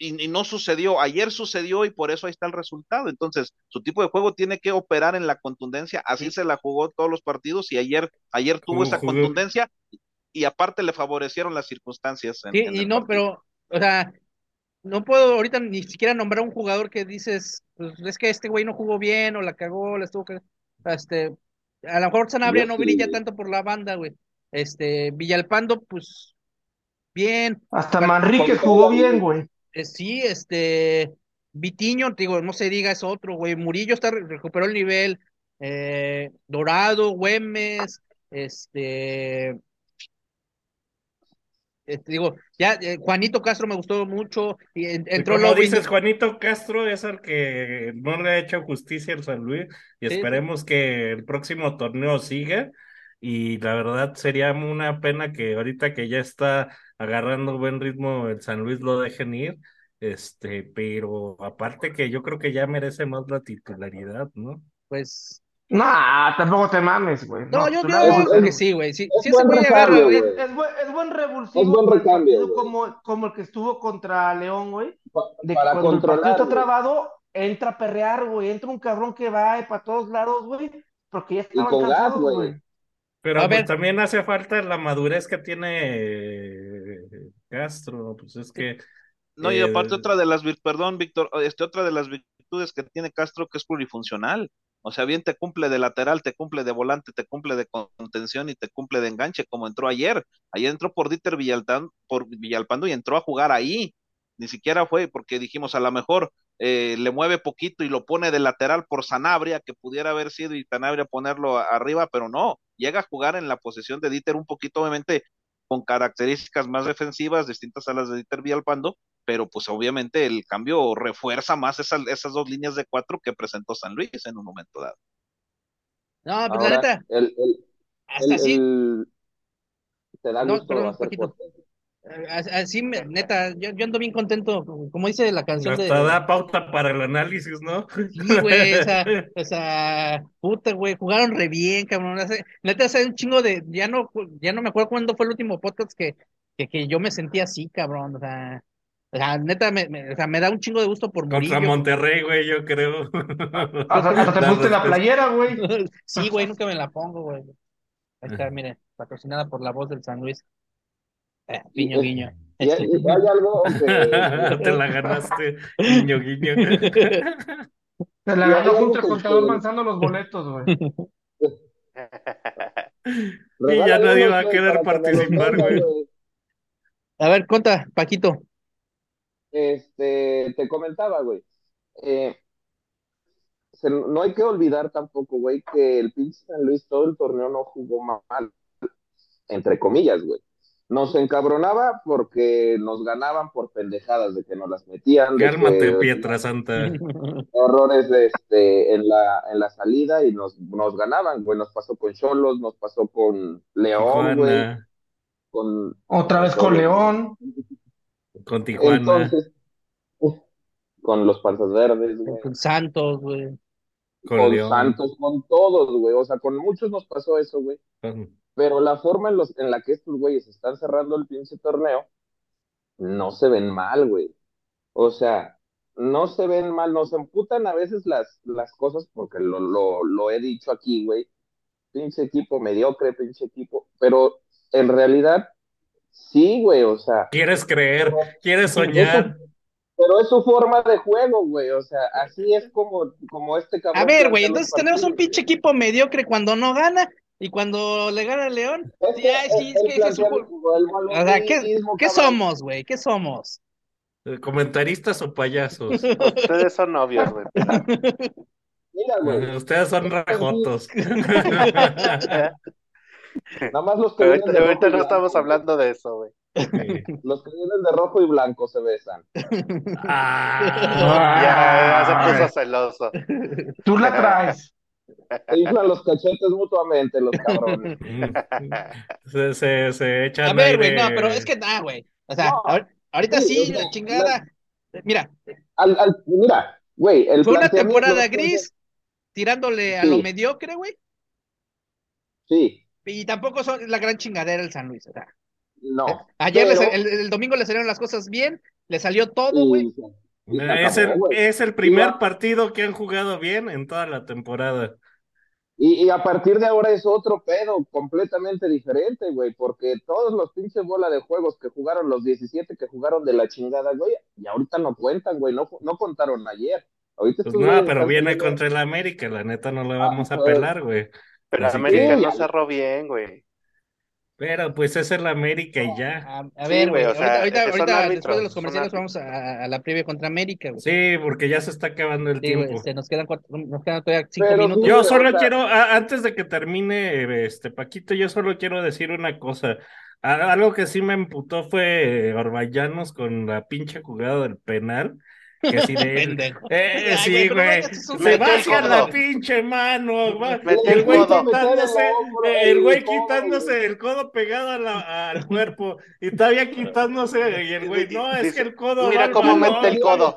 y, y no sucedió. Ayer sucedió y por eso ahí está el resultado. Entonces, su tipo de juego tiene que operar en la contundencia. Así se la jugó todos los partidos y ayer, ayer tuvo esa contundencia y aparte le favorecieron las circunstancias. en- Sí, en y no, partido. pero, o sea, no puedo ahorita ni siquiera nombrar un jugador que dices, pues es que este güey no jugó bien o la cagó, la estuvo que este, a lo mejor Sanabria no brilla tanto por la banda, güey. Este, Villalpando, pues, bien. Hasta Manrique jugó bien, güey. Eh, sí, este, Vitiño, digo, no se diga, es otro, güey. Murillo está, recuperó el nivel. Eh, Dorado, Güemes, este, este, digo, ya, eh, Juanito Castro me gustó mucho. Y en- Y entró como Loving. dices, Juanito Castro es el que no le ha hecho justicia al San Luis y Sí, esperemos que el próximo torneo siga. Y la verdad sería una pena que ahorita que ya está agarrando buen ritmo el San Luis lo dejen ir. Este, pero aparte que yo creo que ya merece más la titularidad, ¿no? Pues, Nah, tampoco te mames, güey. no, yo, creo es- que sí, güey. Si, es ese buen recambio, güey. Es, buen, es buen revulsivo Es buen recambio, como, como el que estuvo contra León, güey. De que para cuando el partido controlar, está trabado, entra a perrear, güey. Entra un cabrón que va para todos lados, güey. Porque ya estaban con gas, cansados, güey. Pero A pues ver. también hace falta la madurez que tiene eh, Castro, pues es que No, y aparte otra de las, perdón, Víctor, este, otra de las virtudes que tiene Castro que es plurifuncional. O sea, bien te cumple de lateral, te cumple de volante, te cumple de contención y te cumple de enganche, como entró ayer. Ayer entró por Dieter Villaltán, por Villalpando y entró a jugar ahí. Ni siquiera fue porque dijimos a lo mejor eh, le mueve poquito y lo pone de lateral por Sanabria, que pudiera haber sido y Sanabria ponerlo arriba, pero no, llega a jugar en la posición de Dieter un poquito, obviamente, con características más defensivas, distintas a las de Dieter Villalpando, pero pues obviamente el cambio refuerza más esas, esas dos líneas de cuatro que presentó San Luis en un momento dado. No, pues la neta, el, el, hasta el- así, el- te da No, gusto perdón, hacer así, neta, yo, yo ando bien contento, como dice la canción de... hasta da pauta para el análisis, ¿no? Sí, güey, o sea, o sea, puta, güey, jugaron re bien, cabrón. hace- Neta, hace un chingo de, ya no, ya no me acuerdo cuándo fue el último podcast que, que, que yo me sentí así, cabrón, o sea, o sea, neta, me, me- o sea, me da un chingo de gusto por Contra Murillo. Monterrey, güey, yo creo. Hasta, hasta te *laughs* pusiste la respuestas. playera, güey. *laughs* Sí, güey, nunca me la pongo, güey. Ahí está, mire, patrocinada por la voz del San Luis. *laughs* Eh, guiño, Y- guiño. Y hay, y hay algo que... *laughs* Te la ganaste, guiño, guiño. *laughs* Se la ganó junto al que- contador Manzano los boletos, güey. Y ya nadie va a querer participar, güey. A ver, cuenta, Paquito. Este, te comentaba, güey. Eh, se- no hay que olvidar tampoco, güey, que el pinche San Luis todo el torneo no jugó mal, entre comillas, güey. Nos encabronaba porque nos ganaban por pendejadas de que nos las metían, de Cálmate, que Pietra Santa. *laughs* errores este, en la, en la salida y nos, nos ganaban, güey. Nos pasó con Cholos, nos pasó con León, güey. Con, Otra vez con León. con Tijuana. Entonces, con los panzas verdes, güey. Con Santos, güey. Con. Santos, con todos, güey. O sea, con muchos nos pasó eso, güey. Con- Pero la forma en, los, en la que estos güeyes están cerrando el pinche torneo, no se ven mal, güey. O sea, no se ven mal, nos emputan a veces las, las cosas porque lo, lo, lo he dicho aquí, güey. Pinche equipo mediocre, pinche equipo. Pero en realidad, sí, güey, o sea. ¿Quieres creer? ¿Quieres soñar? pero es su forma de juego, güey. O sea, así es como, como este cabrón. A ver, güey, entonces tenemos un pinche equipo mediocre cuando no gana y cuando le gana el León. Es Sí, que ay, sí, es que es su O sea, ¿qué, somos, güey? ¿Qué somos? Eh, ¿Comentaristas o payasos? *laughs* Ustedes son novios, güey. *laughs* Mira, güey. Ustedes son rajotos. *laughs* Nada más los que Pero vienen ahorita, de ahorita no estamos hablando de eso, güey. Sí. Los que vienen de rojo y blanco se besan. Ya, ya se puso celoso. Tú la traes. Se inflan los cachetes mutuamente, los cabrones. *laughs* Se, se, se echan A ver, güey, no, pero es que nada, güey. O sea, No. ahor- ahorita Sí, la chingada. Mira, Al, al- mira, güey, el fue una temporada gris tirándole a Sí. lo mediocre, güey. Sí, Y tampoco son la gran chingadera el San Luis. O sea, no. ayer les- el, el domingo le salieron las cosas bien, le salió todo, güey. Es el, es el primer partido que han jugado bien en toda la temporada. Y, y a partir de ahora es otro pedo completamente diferente, güey, porque todos los pinches bola de juegos que jugaron, los 17 que jugaron de la chingada, güey, y ahorita no cuentan, güey, no, no contaron ayer. Ahorita Pues no, pero viene contra el América, la neta no le vamos a pues. pelar, güey. Pero Así América que- no cerró bien, güey. Pero pues es el América y ya. A, a Sí, ver, güey, güey. o sea, ahorita, ahorita, ahorita, después de los comerciales, vamos a, a la previa contra América, güey. Sí, porque ya se está acabando el Sí, tiempo. este, nos quedan cuatro, nos quedan todavía cinco Pero minutos. sí, Yo solo quiero, a- antes de que termine, este Paquito, yo solo quiero decir una cosa. A- Algo que sí me emputó fue Orbañanos con la pinche jugada del penal. Que sí *laughs* de. Eh, Ay, sí, güey, Se Metió va el hacia codo. la pinche mano. va- El güey quitándose, Meter el güey quitándose el codo pegado a la- al cuerpo y todavía quitándose. Y el güey, no, es que el codo. mira cómo balón". mete el codo.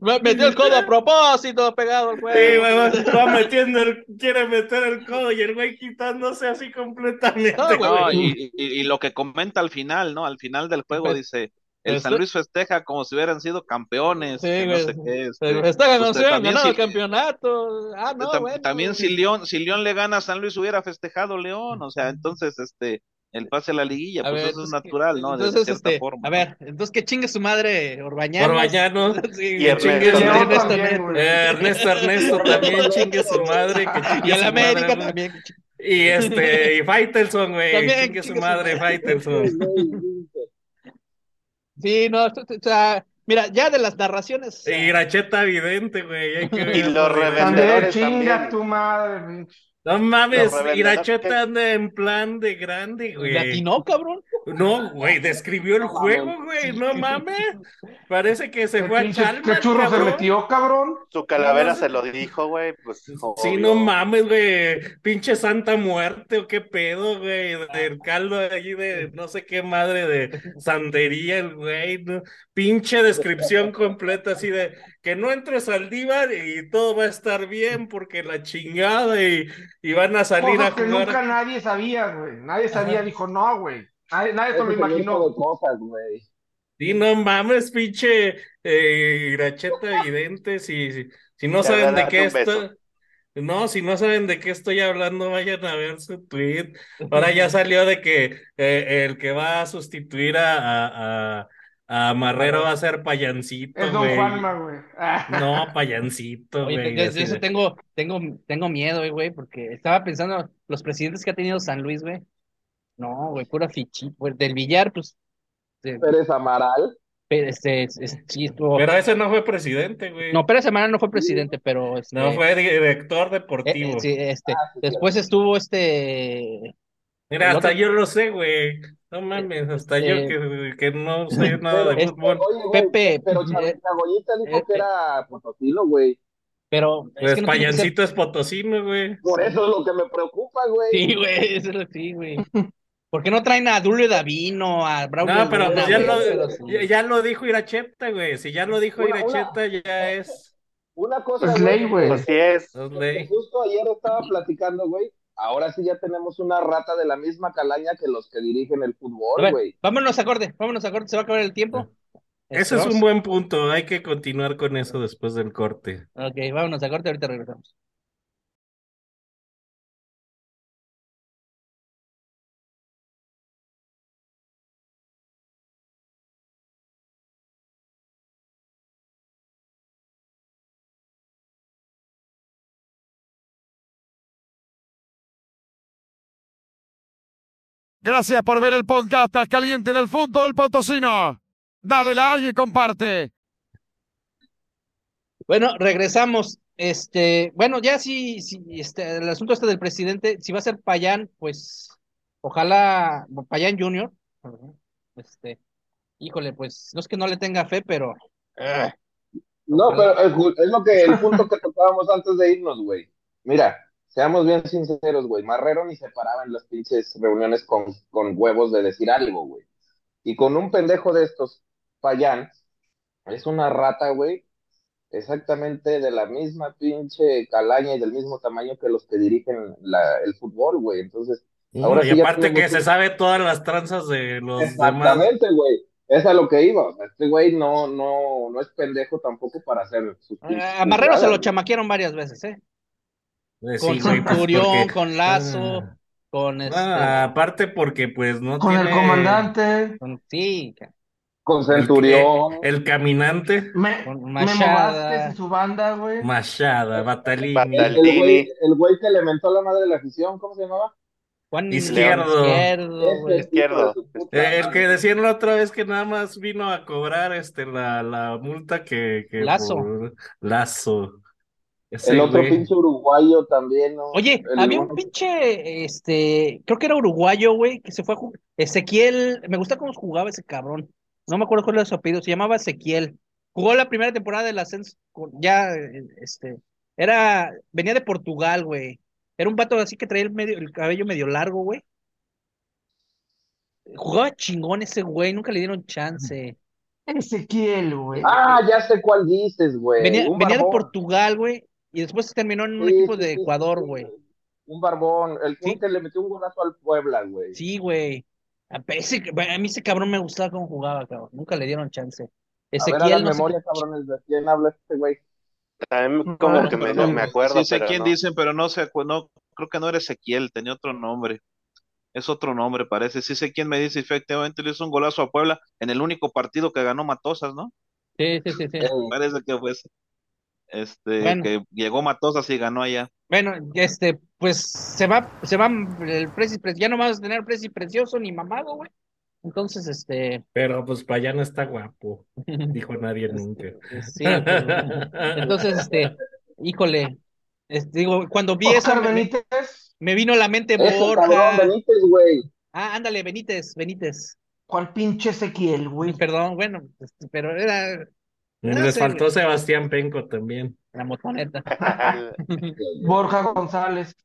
Me- Metió el codo a propósito, pegado al Sí, juego. güey, va, va metiendo el, quiere meter el codo y el güey quitándose así completamente. No, güey. No, y, y- y lo que comenta al final, ¿no? Al final del juego dice, el pues, San Luis festeja como si hubieran sido campeones, Sí, que no sé qué. este, Está ganando, usted también ganado el si- campeonato. Ah, no, tam- bueno. También si León, si León le gana a San Luis hubiera festejado León, o sea, entonces este el pase a la liguilla, A pues ver, eso es natural, ¿no? De Entonces, cierta este, forma. a ver, entonces que chingue su madre Orbañanos. Orbañanos. *laughs* Sí, Y Ernesto. chingue su León madre también, Ernesto. Ernesto Ernesto también chingue su madre, que chingue Y el América también. Y este, y Faitelson, güey, También chingue su chingue su madre, madre. Faitelson. *laughs* Sí, no, o sea, mira, ya de las narraciones. Y Iracheta vidente, güey. Y los revendedores chinga tu madre. No mames, Iracheta anda en plan de grande, güey. ¿Le atinó, cabrón? No, güey, describió el juego, güey, no mames. Parece que se ¿Qué fue a Chalmers, ¿Qué churro se metió, cabrón? Su calavera No, se lo dijo, güey, pues. Sí, no mames, güey. Pinche Santa Muerte o qué pedo, güey. Del caldo allí de no sé qué madre de santería, el güey. ¿no? Pinche descripción completa así de que no entre Saldívar y todo va a estar bien porque la chingada y, y van a salir Cosas a que jugar. nunca nadie sabía, güey. Nadie sabía, dijo, no, güey. Nadie, nadie se lo imaginó. de cosas, güey. Sí, no mames, pinche eh, Iracheta evidente. Si, si, si no saben de qué esto. No, si no saben de qué estoy hablando, vayan a ver su tweet. Ahora ya salió de que eh, el que va a sustituir a, a, a, a Marrero va a ser Payancito, Es Don güey. Juanma, güey. *laughs* No, Payancito, güey. de, de así eso tengo, tengo, tengo miedo, eh, güey, porque estaba pensando, los presidentes que ha tenido San Luis, güey. No, güey, pura fichita. Pues, del Villar, pues, de- Pérez Amaral. pe- este, es- es- sí estuvo. Pero ese no fue presidente, güey. No, Pérez Semana no fue presidente, pero este, No, fue director eh, deportivo. eh, sí, este, Ah, sí, después estuvo este, Mira, el hasta otro- yo lo sé, güey. No mames, hasta yo Eh, que, que no sé nada de es- fútbol. Oye, güey, Pepe, pero eh, Chagoyita dijo eh, que era potosino, güey. pero es Pues que no tiene que ser- Payancito es potosino, güey. Por eso es lo que me preocupa, güey. Sí, güey, eso es lo sí, güey. *laughs* ¿Por qué no traen a Dulio Davino, a Braulio No, pero pues ya lo, ya, ya lo dijo Iracheta, güey. Si ya lo dijo Una- una- Iracheta, ya es, Una cosa, Es ley, güey. Pues sí es. es justo ayer estaba platicando, güey. Ahora sí ya tenemos una rata de la misma calaña que los que dirigen el fútbol, güey. vámonos a corte, vámonos a corte, se va a acabar el tiempo. Ese es un buen punto. Hay que continuar con eso después del corte. Ok, vámonos a corte, ahorita regresamos. Gracias por ver el podcast Al Caliente del Fútbol Potosino. Dale like y comparte. Bueno, regresamos. Este, bueno, ya sí, sí, este, el asunto este del presidente, si va a ser Payán, pues ojalá, Payán Junior, Este, híjole, pues no es que no le tenga fe, pero eh, No, Ojalá. pero es, es lo que el punto que tocábamos antes de irnos, güey. Mira, seamos bien sinceros, güey. Marrero ni se paraba en las pinches reuniones con, con huevos de decir algo, güey. Y con un pendejo de estos, Payán, es una rata, güey, exactamente de la misma pinche calaña y del mismo tamaño que los que dirigen la- el fútbol, güey. Entonces, ahora y sí aparte que se sabe todas las tranzas de los demás. Exactamente, güey. Es a lo que iba. O sea, este güey no, no, no es pendejo tampoco para hacer sus a Marrero se lo chamaquearon varias veces, ¿eh? Eh, Con sí, pues, Centurión, porque- con Lazo, Ah. con este, Ah, aparte porque pues no Con el comandante, con- sí, Con el, Centurión. el, el caminante, Me- con Machada. Y su banda, güey. Machada, Batalini, Batal- El güey, el güey que le mentó la madre de la afición, ¿cómo se llamaba? Juan Izquierdo. Izquierdo. Izquierdo. de Eh, el que decían la otra vez que nada más vino a cobrar este la, la multa que, que Lazo. por Lazo. Ese El otro güey. pinche uruguayo también, ¿no? Oye, El había un pinche, este, creo que era uruguayo, güey, que se fue a jugar. Ezequiel, me gusta cómo jugaba ese cabrón. No me acuerdo cuál era su apellido, se llamaba Ezequiel. Jugó la primera temporada del ascenso, con- ya, este, era, venía de Portugal, güey. Era un vato así que traía el, medio, el cabello medio largo, güey. Jugaba chingón ese güey, nunca le dieron chance. Ezequiel, güey. Ah, ya sé cuál dices, güey. Venía, de. Portugal, güey, y después terminó en un Sí, equipo sí, de Ecuador, sí, güey. Un barbón. El Sí. que le metió un golazo al Puebla, güey. Sí, güey. A ese- a mí ese cabrón me gustaba cómo jugaba, cabrón. Nunca le dieron chance. A ver, Ezequiel, hagan no sé memoria, cabrones, ¿de quién habla este güey? También como que no, me acuerdo, sí sé pero quién no. dicen, pero no sé, no, creo que no era Ezequiel, tenía otro nombre. Es otro nombre, parece. Sí sé quién me dice, efectivamente le hizo un golazo a Puebla en el único partido que ganó Matosas, ¿no? Sí, sí, sí, sí. Parece que fue ese. Este, Bueno. que llegó Matosas y ganó allá. Bueno, este, pues se va, se va el Prezi- ya no vas a tener Prezi precioso ni mamado, güey. Entonces, este, Pero pues Payano está guapo, *laughs* dijo nadie nunca. sí, pues, entonces, este, híjole, este, digo, cuando vi eso, me, me- Benítez. me vino a la mente Ese Borja. cabrón Benítez, güey. Ah, ándale, Benítez, Benítez. ¿Cuál pinche Ezequiel, güey? Perdón, bueno, este, pero era No Les faltó güey. Sebastián Penco también. la motoneta. *laughs* Borja González.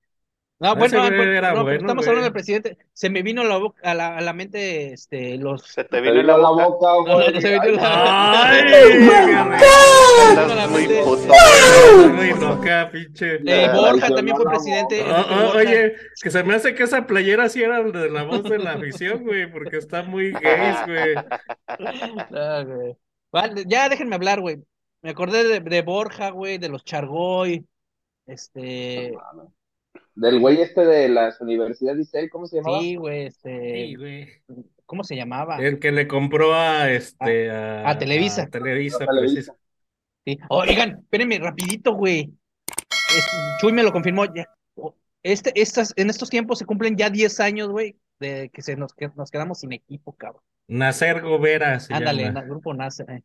No, Ese bueno, bueno, era no, bueno, estamos güey. hablando del presidente. Se me vino a la, boca- a la, a la mente este, los. Se te vino la boca. boca, No, güey. no, se me vino Ay, la- ¡Ay! *laughs* Andas muy Solamente- puto. Estás muy loca, pinche. Eh, Ah, Borja ay, también fue no, no, presidente. no. Oh, oh, oye, que se me hace que esa playera sí era de la voz de la afición, güey, porque está muy gays, güey. *laughs* Ah, güey. Vale, ya déjenme hablar, güey. Me acordé de, de Borja, güey, de los Chargoy. Este. Del güey este de las universidades de Isel, ¿cómo se llamaba? Sí, güey, este. Sí, güey. ¿Cómo se llamaba? El que le compró a este a, a Televisa. a Televisa, A Televisa. preciso. Sí. Oigan, espérenme, rapidito, güey. Chuy me lo confirmó. ya. Este, estas, en estos tiempos se cumplen ya 10 años, güey, de que se nos, que nos quedamos sin equipo, cabrón. Nacer Gobera se Ándale, llama. na- grupo nace. eh.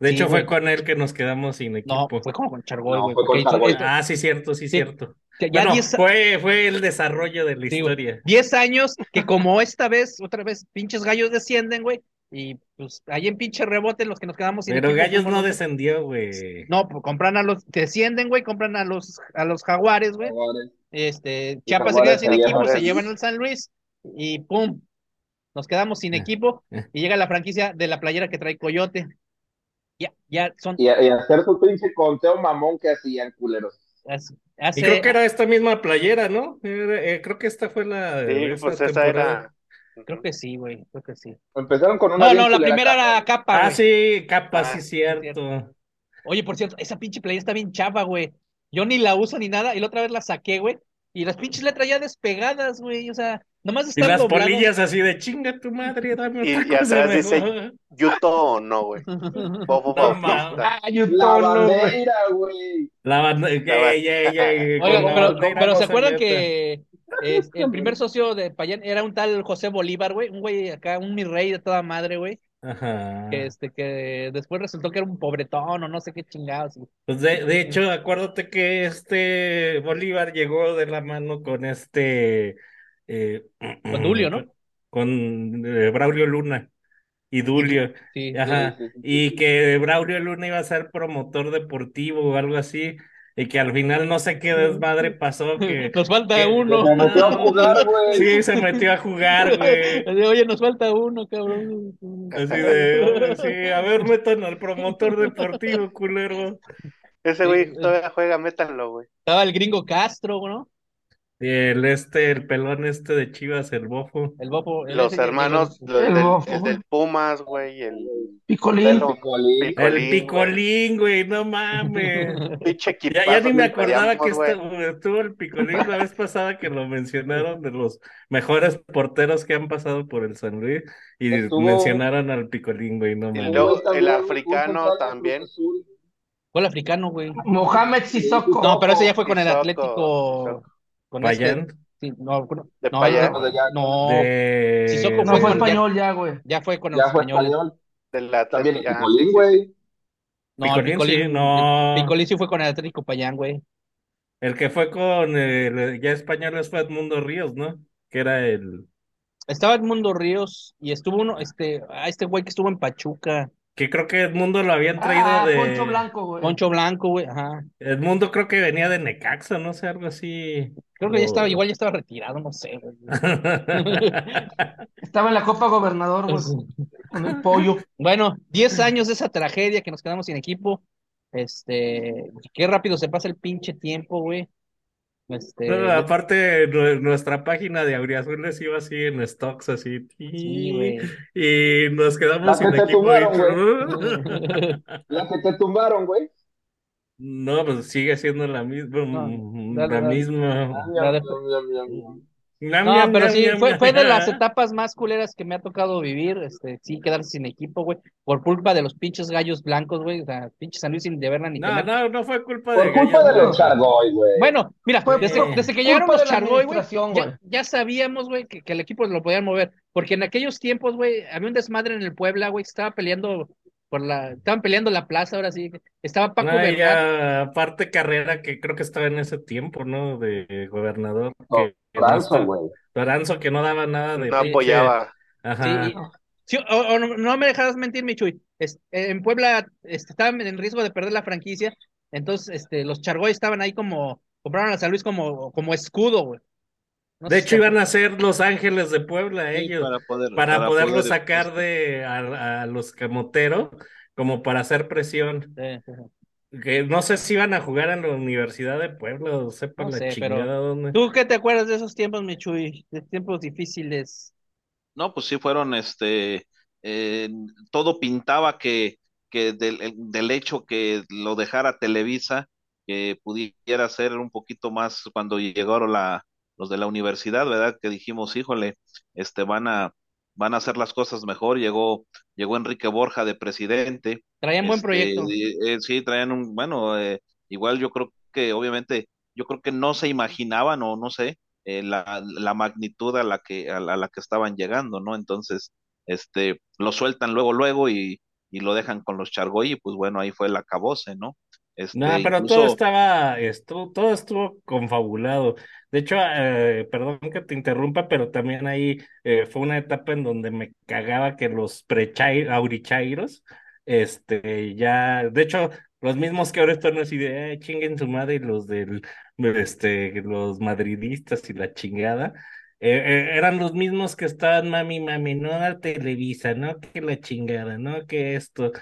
De sí, hecho, fue con él que nos quedamos sin No, equipo. fue como con Chargoy, No, güey. fue con hizo- Ah, sí, cierto, sí, Sí. cierto. que ya Bueno, 10 fue, fue el desarrollo de la Sí, historia. 10 años que como esta vez, otra vez, pinches gallos descienden, güey. Y pues ahí en pinche rebote los que nos quedamos sin Pero equipo Gallos no descendió, güey. No, pues compran a los, descienden, güey, compran a los, a los jaguares, güey. Jaguares. Este, Chiapas se queda sin equipo, se llevan al San Luis y pum, nos quedamos sin Eh, equipo eh. y llega la franquicia de la playera que trae Coyote. Ya, ya son, Y, y hacer su pinche conteo mamón que hacían, culeros. hace, Y creo que era esta misma playera, ¿no? Eh, creo que esta fue la Sí, esa pues esa temporada. era. creo que sí, güey, creo que sí. Empezaron con una No, no, la primera capa. era capa, Ah, sí, capa, Ah, sí, sí, cierto. Oye, por cierto, esa pinche playera está bien chava, güey. Yo ni la uso ni nada, y la otra vez la saqué, güey. Y las pinches letras ya despegadas, güey. O sea, nomás Y están las dobladas. polillas así de chinga tu madre, *laughs* dame Y- otra y cosa atrás dice- mejor". Yuto o no, güey. *laughs* Bobo No. Ay, un La bandera, güey. La banda, ey, ey, ey, ey, *laughs* Oiga, pero, bandera pero ¿se acuerdan que es- el primer socio de Payán era un tal José Bolívar, güey? Un güey acá, un mi rey de toda madre, güey. Ajá. Que, este, que después resultó que era un pobretón o no sé qué chingados. Pues de, de hecho, acuérdate que este Bolívar llegó de la mano con este eh, *clears throat* Con Dulio, ¿no? Con eh, Braulio Luna. y Dulio. Sí. Ajá. Sí, sí, sí. Y que Braulio Luna iba a ser promotor deportivo o algo así. Y que al final no sé qué desmadre pasó. *laughs* Que, Nos falta que- uno. Se metió a jugar, güey. Sí, se metió a jugar, *laughs* güey. Oye, nos falta uno, cabrón. Así de, sí, a ver, metan al promotor deportivo, culero. Ese güey. todavía juega, métanlo, güey. Estaba el gringo Castro, ¿no? Y el este, el pelón este de Chivas, el bofo. El bofo. el Los ese- hermanos, el- el, El del, bofo, Pumas, güey, el Picolín. Picolín. El Picolín, güey, no mames. *laughs* pinche Ya, ya ni me acordaba que estuvo, estuvo el picolín la vez pasada que lo mencionaron de los mejores porteros que han pasado por el San Luis y Estuvo- mencionaron al picolín, güey, no Y mames. luego el africano también. Fue el africano, güey. Mohamed Sissoko. No, pero ese ya fue con el Sissoko, Atlético. Con Payán, este. Sí, no, De no, Payán. no, De ya- no, de... No fue español ya, güey. ya fue con los Ya fue españoles. español. Del También el Picolín, güey. No, el Picolín, sí, Picolín, no. Picolín sí fue con el Atlético Payán, güey. El que fue con el ya españoles fue Edmundo Ríos, ¿no? Que era el Estaba Edmundo Ríos y estuvo uno, este, ah, este güey que estuvo en Pachuca. Que creo que Edmundo lo habían traído Ah, de Poncho Blanco, güey. Poncho Blanco, güey, ajá. Edmundo creo que venía de Necaxa, no sé, algo así. Creo que ya estaba, igual ya estaba retirado, no sé, güey. *laughs* Estaba en la Copa Gobernador, güey. *laughs* Con el pollo. Bueno, 10 años de esa tragedia que nos quedamos sin equipo. Este, qué rápido se pasa el pinche tiempo, güey. Este, No, aparte, nu- nuestra página de Auriazules iba así en stocks, así. sí, güey. Y nos quedamos La sin que te equipo. tumbaron, *laughs* La que te tumbaron, güey. No, pues sigue siendo la misma. No, mm, dale, la dale. misma. Ah, Ñam, No, pero sí, fue, de las etapas más culeras que me ha tocado vivir, este, sí, quedarse sin equipo, güey, por culpa de los pinches gallos blancos, güey, o sea, pinches San Luis sin deberla ni No, no, no fue culpa Por de culpa Gallos de los. Chargoy, güey. Bueno, mira, Fue desde, por desde que llegaron culpa los Chargoy, güey, ya, sabíamos, güey, que, que el equipo lo podían mover, porque en aquellos tiempos, güey, había un desmadre en el Puebla, güey, estaba peleando por la, estaban peleando la plaza, ahora sí, estaba Paco No, y Vergara, ya aparte Carrera, que creo que estaba en ese tiempo, ¿no? De gobernador. Que, que no Toranzo, está- güey. Toranzo, que no daba nada de No apoyaba. Ajá. Sí, y- sí, o, o no, no me dejarás mentir, Michuy. Es- en Puebla este, estaban en riesgo de perder la franquicia, entonces este, los Chargoy estaban ahí como, compraron a San Luis como, como escudo, güey. No De hecho, iban a ser Los Ángeles de Puebla, Sí, ellos, para poder, para para poderlo poder, sacar este, de a, a los camoteros, como para hacer presión. Sí, sí. Que no sé si iban a jugar en la Universidad de Puebla o sepa No la sé, pero- chingada dónde. ¿Tú qué te acuerdas de esos tiempos, Michuy? De tiempos difíciles. No, pues sí fueron, este, eh, todo pintaba que, que del, el- del hecho que lo dejara Televisa, que pudiera ser un poquito más cuando llegaron la, los de la universidad, ¿verdad? Que dijimos, híjole, este, van a, van a hacer las cosas mejor. Llegó, llegó Enrique Borja de presidente. Traían buen Este, proyecto. eh, eh, sí, traían un, bueno, eh, igual yo creo que obviamente, yo creo que no se imaginaban o no sé, eh, la, la magnitud a la que, a la, a la que estaban llegando, ¿no? Entonces, este, lo sueltan luego, luego y, y lo dejan con los Chargoy y pues bueno, ahí fue el acabose, ¿no? Este, No, pero incluso- todo estaba, estuvo, todo estuvo confabulado. De hecho, eh, perdón que te interrumpa, pero también ahí eh, fue una etapa en donde me cagaba que los aurichairos, este, ya, de hecho, los mismos que ahora están así de, eh, chinguen su madre, y los del, este, los madridistas y la chingada, eh, eran los mismos que estaban mami, mami, no a Televisa, no que la chingada, no que esto.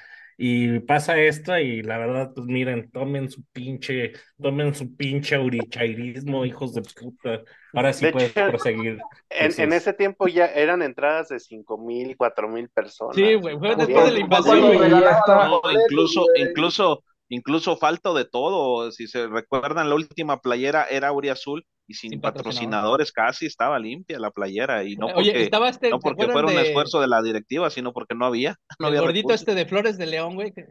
Y pasa esto y la verdad, pues miren, tomen su pinche, tomen su pinche aurichairismo, hijos de puta. Ahora sí De puedes hecho, proseguir. En, ese tiempo ya eran entradas de cinco mil, cuatro mil personas. Sí, güey, fue después de la invasión, güey. los No, incluso, incluso, incluso falta de todo. Si se recuerdan, la última playera era Azul y sin, Sin patrocinadores casi estaba limpia la playera y no Oye, porque, estaba este, no ¿se porque fuera un esfuerzo de la directiva, sino porque no había, *laughs* no el había gordito recursos. este de Flores de León, güey. que-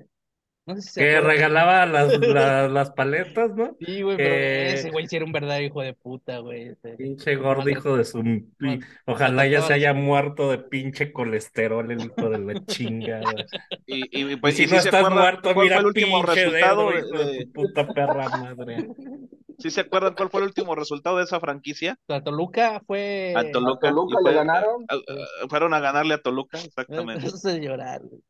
No sé si se Que acuerdan. regalaba las, *laughs* las, las paletas, ¿no? Sí, güey, pero que- ese güey sí era un verdadero hijo de puta, güey. este. Pinche gordo hijo de su... pi- Mal- Ojalá ya se a haya los- muerto de pinche colesterol el hijo de la chingada. Y, y, Y pues, si y no sí se estás acuerdan muerto, cuál fue mira el último pinche resultado dedo, hijo de de- tu puta perra madre. *laughs* ¿Sí se acuerdan cuál fue el último resultado de esa franquicia? La Toluca fue. A Toluca. ¿A Toluca le ganaron? a- a- fueron a ganarle a Toluca, exactamente. Eso es llorar, güey.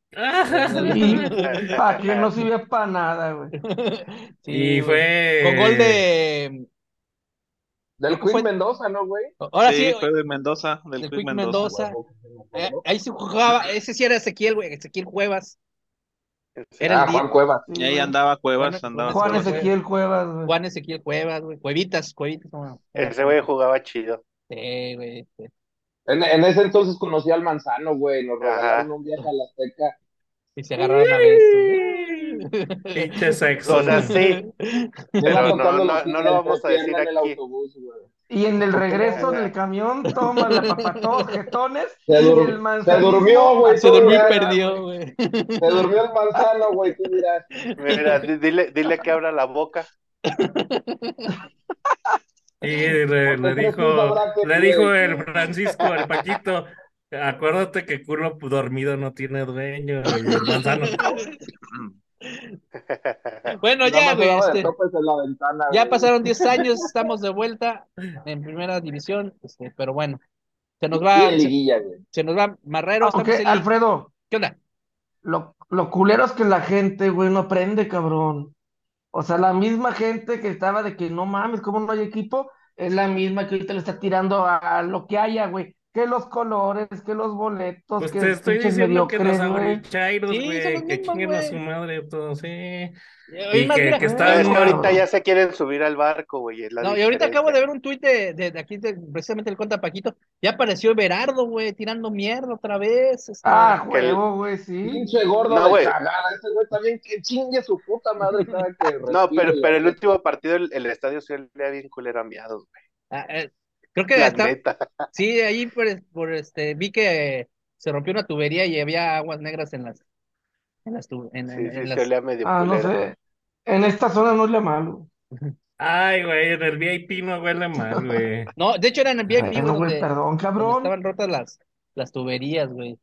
Para que no sirve para nada, güey. *laughs* Sí, Y fue. Con gol de. Del Queen Mendoza, ¿no, güey? Ahora sí, sí, fue de Mendoza, del del Quick Quick Mendoza. Mendoza. eh, ahí se jugaba. Ese sí era Ezequiel, güey. Ezequiel Cuevas. Era Ah, Juan Cuevas. Y ahí andaba Cuevas, Juan- andaba Juan Cuevas. Ezequiel Cuevas, güey. Juan Ezequiel Cuevas, güey. Cuevitas, Cuevitas. ¿cómo? Ese güey jugaba chido. Sí, güey. sí. En, en ese entonces conocí al Manzano, güey. Nos regalaron un viaje a la Azteca. Y se agarraron a besos. Pinche sexo. O sea, sí, Pero no, no, no lo vamos a decir en el aquí. autobús, güey. Y en el regreso del camión, toma la papatodos *laughs* jetones. Se, y el se manzanismo- durmió, güey. Se durmió y perdió, güey. *laughs* Se durmió el manzano, güey. Tú dirás. Mira, di- dile, dile que abra la boca. Y le, dijo, le dijo el Francisco, el Paquito, acuérdate que culo dormido no tiene dueño. Y el manzano, *laughs* *laughs* Bueno, Nada ya, güey. este, ya güey. pasaron 10 *laughs* años, estamos de vuelta en primera división. este, pero bueno, se nos va, se, se nos va Marrero. Estamos en- Alfredo, ¿Qué onda? lo, lo culero es que la gente, güey, no aprende, cabrón. O sea, la misma gente que estaba de que no mames, ¿cómo no hay equipo? Es la misma que ahorita le está tirando a, a lo que haya, güey. Que los colores, que los boletos, pues que te estoy diciendo que los mediocres, güey. Sí, que chinguen a su madre todos, sí. Y que, mira, que No, está es que ahorita ya se quieren subir al barco, güey. No, y ahorita acabo de ver un tuit de, de, de aquí, de, precisamente el conta Paquito. Ya apareció Everardo, güey, tirando mierda otra vez. este. Ah, huevo, güey, sí. Pinche gordo No, de güey. cagada. Ese güey también que chingue su puta madre cada que No, pero, pero el último partido, el, el estadio se le bien culero a miados, güey. Ah, eh, creo que La hasta, neta. *laughs* sí, ahí por, por este, vi que se rompió una tubería y había aguas negras en las, en las, tu- en, Sí, en- sí, en se las- medio Ah, no sé. En esta zona no es la malo. Ay, güey, en el VIP no huele mal, güey. *laughs* No, de hecho era en el VIP, Bueno, güey, güey, donde, perdón, donde cabrón. estaban rotas las, las tuberías, güey.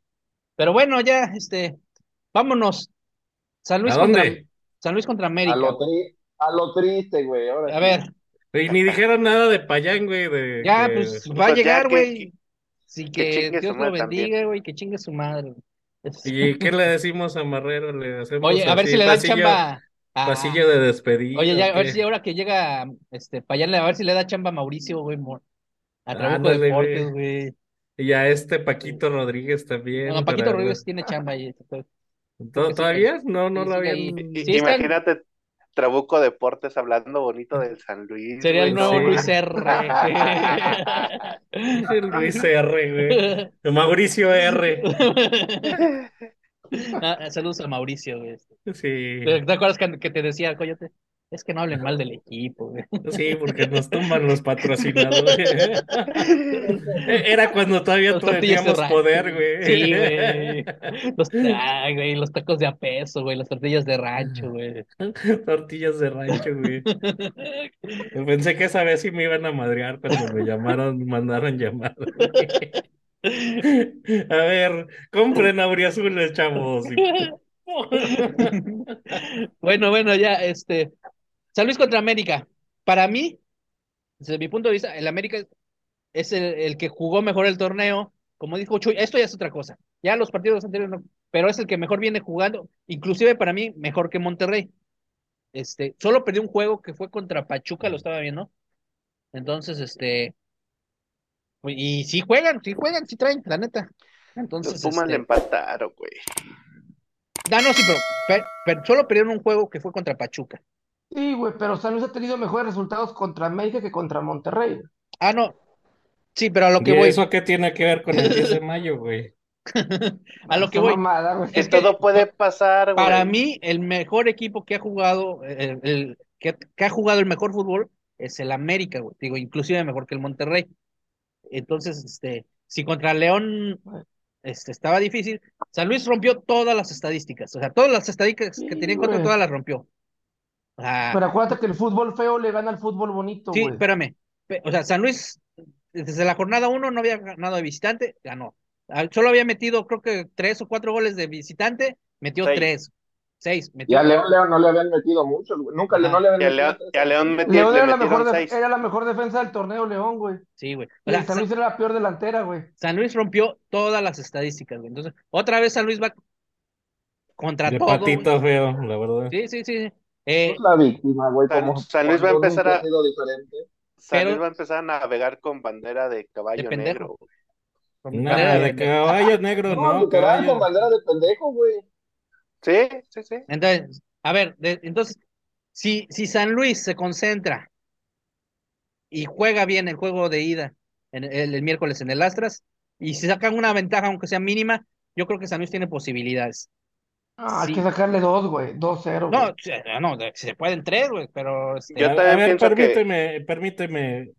Pero bueno, ya, este, vámonos. San Luis ¿A contra, dónde? San Luis contra A América. lo, güey. tri- a lo triste, güey. ahora A sí. ver, Y ni dijeron nada de Payán, güey, de ya, que- pues va a Pues llegar, que- güey. Sí, que que chingue su Dios lo bendiga, güey, que chingue su madre. ¿Y qué le decimos a Marrero? Le hacemos Oye, a ver así, si le dan pasillo- chamba a... Pasillo de despedida. Oye, ya, ¿o a ver si ahora que llega este Payán, a ver si le da chamba a Mauricio, güey, a Trabuco Ándale, Deportes, güey. Y a este Paquito Rodríguez también. No, Paquito para- Rodríguez tiene chamba ahí. ¿To- creo que sí, ¿Todavía? No, no sí, lo habían. Imagínate Trabuco Deportes hablando bonito del San Luis. Sería el nuevo Luis R. *laughs* El Luis R, güey. *laughs* Mauricio R. *laughs* Ah, saludos a Mauricio, güey. Sí. ¿Te acuerdas que, que te decía, Coyote? Es que no hablen mal del equipo, güey. Sí, porque nos tumban los patrocinadores. *laughs* Era cuando todavía Los teníamos poder, güey. Sí, güey. *laughs* Los, ay, güey, los tacos de a peso, güey, las tortillas de rancho, güey. *laughs* Tortillas de rancho, güey. Pensé que esa vez sí me iban a madrear cuando me llamaron, mandaron llamar. A ver, compren auriazules, chavos. Bueno, bueno, ya, este. San Luis contra América. Para mí, desde mi punto de vista, el América es el, el que jugó mejor el torneo. Como dijo Chuy, esto ya es otra cosa. Ya los partidos anteriores no, pero es el que mejor viene jugando, inclusive para mí, mejor que Monterrey. Este, solo perdió un juego que fue contra Pachuca, lo estaba viendo. Entonces, este. Y sí juegan, sí juegan, sí traen, la neta. Entonces, Los Pumas este, le empataron, güey. Ah, no, sí, pero, per- pero solo perdieron un juego que fue contra Pachuca. Sí, güey, pero San Luis ha tenido mejores resultados contra América que contra Monterrey. Ah, no. Sí, pero a lo que ¿Y voy, eso qué tiene que ver con el 10 de mayo, güey? *laughs* a lo que voy. mamada, güey. Es *laughs* que Todo puede pasar, güey. para mí, el mejor equipo que ha jugado, el, el- que, que ha jugado el mejor fútbol es el América, güey. Digo, inclusive mejor que el Monterrey. Entonces, este, si contra León este, estaba difícil, San Luis rompió todas las estadísticas. O sea, todas las estadísticas que tenía en contra, todas las rompió. Sea, Pero acuérdate que el fútbol feo le gana al fútbol bonito, Sí, espérame. O sea, San Luis, desde la jornada uno no había ganado de visitante, ganó. Ah, Solo había metido, creo que tres o cuatro goles de visitante, metió Seis. tres. Seis. Y Metió a León, León no le habían metido muchos, güey. Nunca no le habían Y metido León, y a León meti- León le era la, mejor seis. era la mejor defensa del torneo, León, güey. Sí, güey. O Y sea, San Sa- Luis era la peor delantera, güey. San Luis rompió todas las estadísticas, güey. Entonces, otra vez San Luis va contra De todo. güey. patito feo, la verdad. Sí, sí, sí. Eh, Es la víctima, güey. San- Como San Luis va a empezar a-. San Luis va a empezar a navegar con bandera de caballo De negro. güey. de de- caballo negro, No, caballo. con bandera de pendejo, güey. Sí, sí, sí. Entonces, a ver, de- entonces, si, si San Luis se concentra y juega bien el juego de ida en el, el miércoles en el Astras, y si sacan una ventaja, aunque sea mínima, yo creo que San Luis tiene posibilidades. Ah, Sí. hay que sacarle dos, güey. Dos cero, No, güey. no, se pueden tres, güey, pero este, Yo A- a, también ver, pienso que- permíteme, permíteme.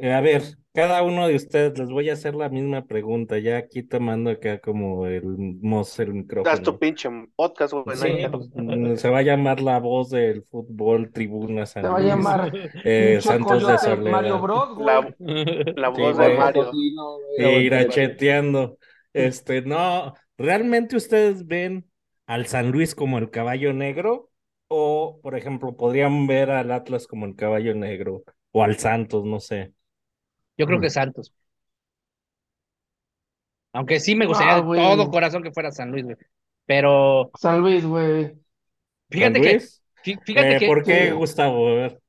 eh, a ver, cada uno de ustedes les voy a hacer la misma pregunta, ya aquí tomando acá como el mos el Das tu micrófono. pinche podcast, güey. Sí, pues, mm, se va a llamar la voz del fútbol Tribuna San Se va a llamar eh, Santos de Mario. Bros, güey. La, la Sí, voz de. Mario. Y. Este, no, ¿realmente ustedes ven al San Luis como el caballo negro? O, por ejemplo, podrían ver al Atlas como el caballo negro, o al Santos, no sé. yo creo que Santos. Aunque sí me gustaría Ah, de todo corazón que fuera San Luis, güey. Pero San Luis, güey. fíjate ¿San que, fíjate Eh, que, ¿por qué. Gustavo? A ver.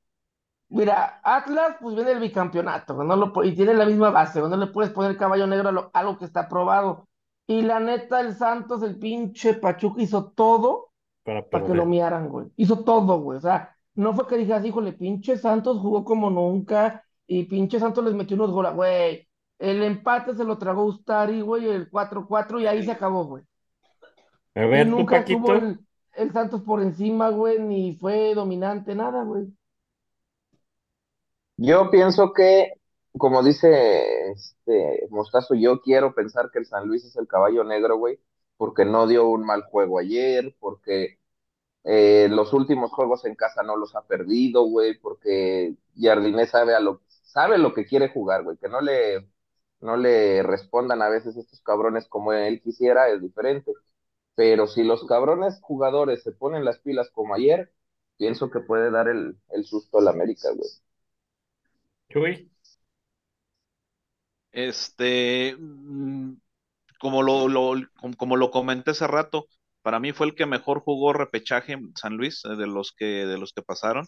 Mira, Atlas, pues viene el bicampeonato, no lo, y tiene la misma base, no le puedes poner caballo negro a lo- algo que está probado. Y la neta, el Santos, el pinche Pachuca hizo todo Para para que lo miaran, güey. Hizo todo, güey. O sea, no fue que dijeras, híjole, pinche Santos jugó como nunca y pinche Santos les metió unos goles, güey. El empate se lo tragó Ustari, güey, el 4-4 y ahí se acabó, güey. A Y ver, tú, nunca estuvo Paquito. el, el Santos por encima, güey, ni fue dominante, nada, güey. Yo pienso que, como dice este Mostazo, yo quiero pensar que el San Luis es el caballo negro, güey, porque no dio un mal juego ayer, porque eh, los últimos juegos en casa no los ha perdido, güey, porque Jardinés sabe a lo, sabe lo que quiere jugar, güey, que no le, no le respondan a veces estos cabrones como él quisiera, es diferente. Pero si los cabrones jugadores se ponen las pilas como ayer, pienso que puede dar el, el susto al América, güey. Chuy. Este, mm, como lo, como, lo comenté hace rato, para mí fue el que mejor jugó repechaje San Luis, eh, de los que, de los que pasaron,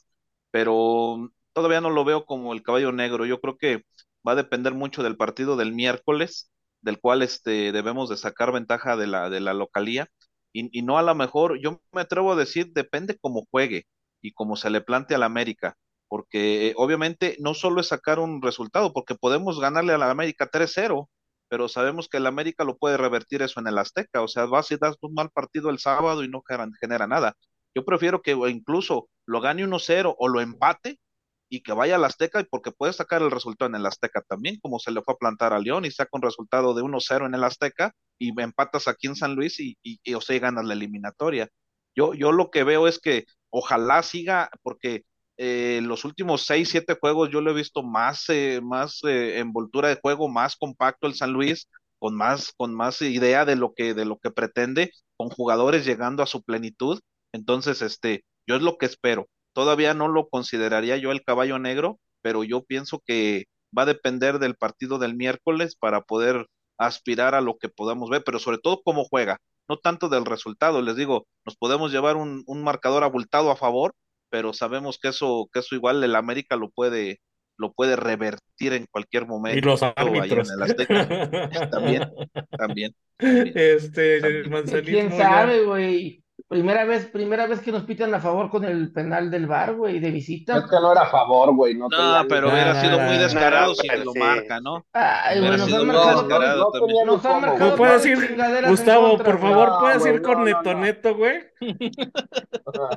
pero todavía no lo veo como el caballo negro. Yo creo que va a depender mucho del partido del miércoles, del cual este, debemos de sacar ventaja de la, de la localía, y, no a lo mejor, yo me atrevo a decir, depende cómo juegue y cómo se le plante al América porque eh, obviamente no solo es sacar un resultado, porque podemos ganarle a la América 3-0, pero sabemos que el América lo puede revertir eso en el Azteca, o sea, vas y das un mal partido el sábado y no genera, nada. Yo prefiero que incluso lo gane 1-0 o lo empate y que vaya al Azteca, porque puede sacar el resultado en el Azteca también, como se le fue a plantar a León y saca un resultado de 1-0 en el Azteca y empatas aquí en San Luis y, y, y o sea, ganas la eliminatoria. Yo, yo lo que veo es que ojalá siga, porque eh, los últimos seis, siete juegos yo lo he visto más, eh, más eh, envoltura de juego, más compacto el San Luis, con más, con más idea de lo que, de lo que pretende, con jugadores llegando a su plenitud. Entonces, este, yo es lo que espero. Todavía no lo consideraría yo el caballo negro, pero yo pienso que va a depender del partido del miércoles para poder aspirar a lo que podamos ver, pero sobre todo cómo juega, no tanto del resultado. Les digo, nos podemos llevar un, un marcador abultado a favor, pero sabemos que eso, que eso igual el América lo puede, lo puede revertir en cualquier momento. Y los árbitros. En el Azteca. *laughs* también, también. Este, También. manzanismo ¿Quién ya. sabe, güey? Primera vez, primera vez que nos pitan a favor con el penal del VAR, güey, de Es visita. que no era a favor, güey. No, No, tenía- pero hubiera sido muy descarado no, si pero lo sí. marca, ¿no? Ay, güey, nos han marcado, no también. nos han marcado. ¿Puedes en Gustavo, contra, por favor, No, puedes ir con no, no, Neto no. Neto, güey?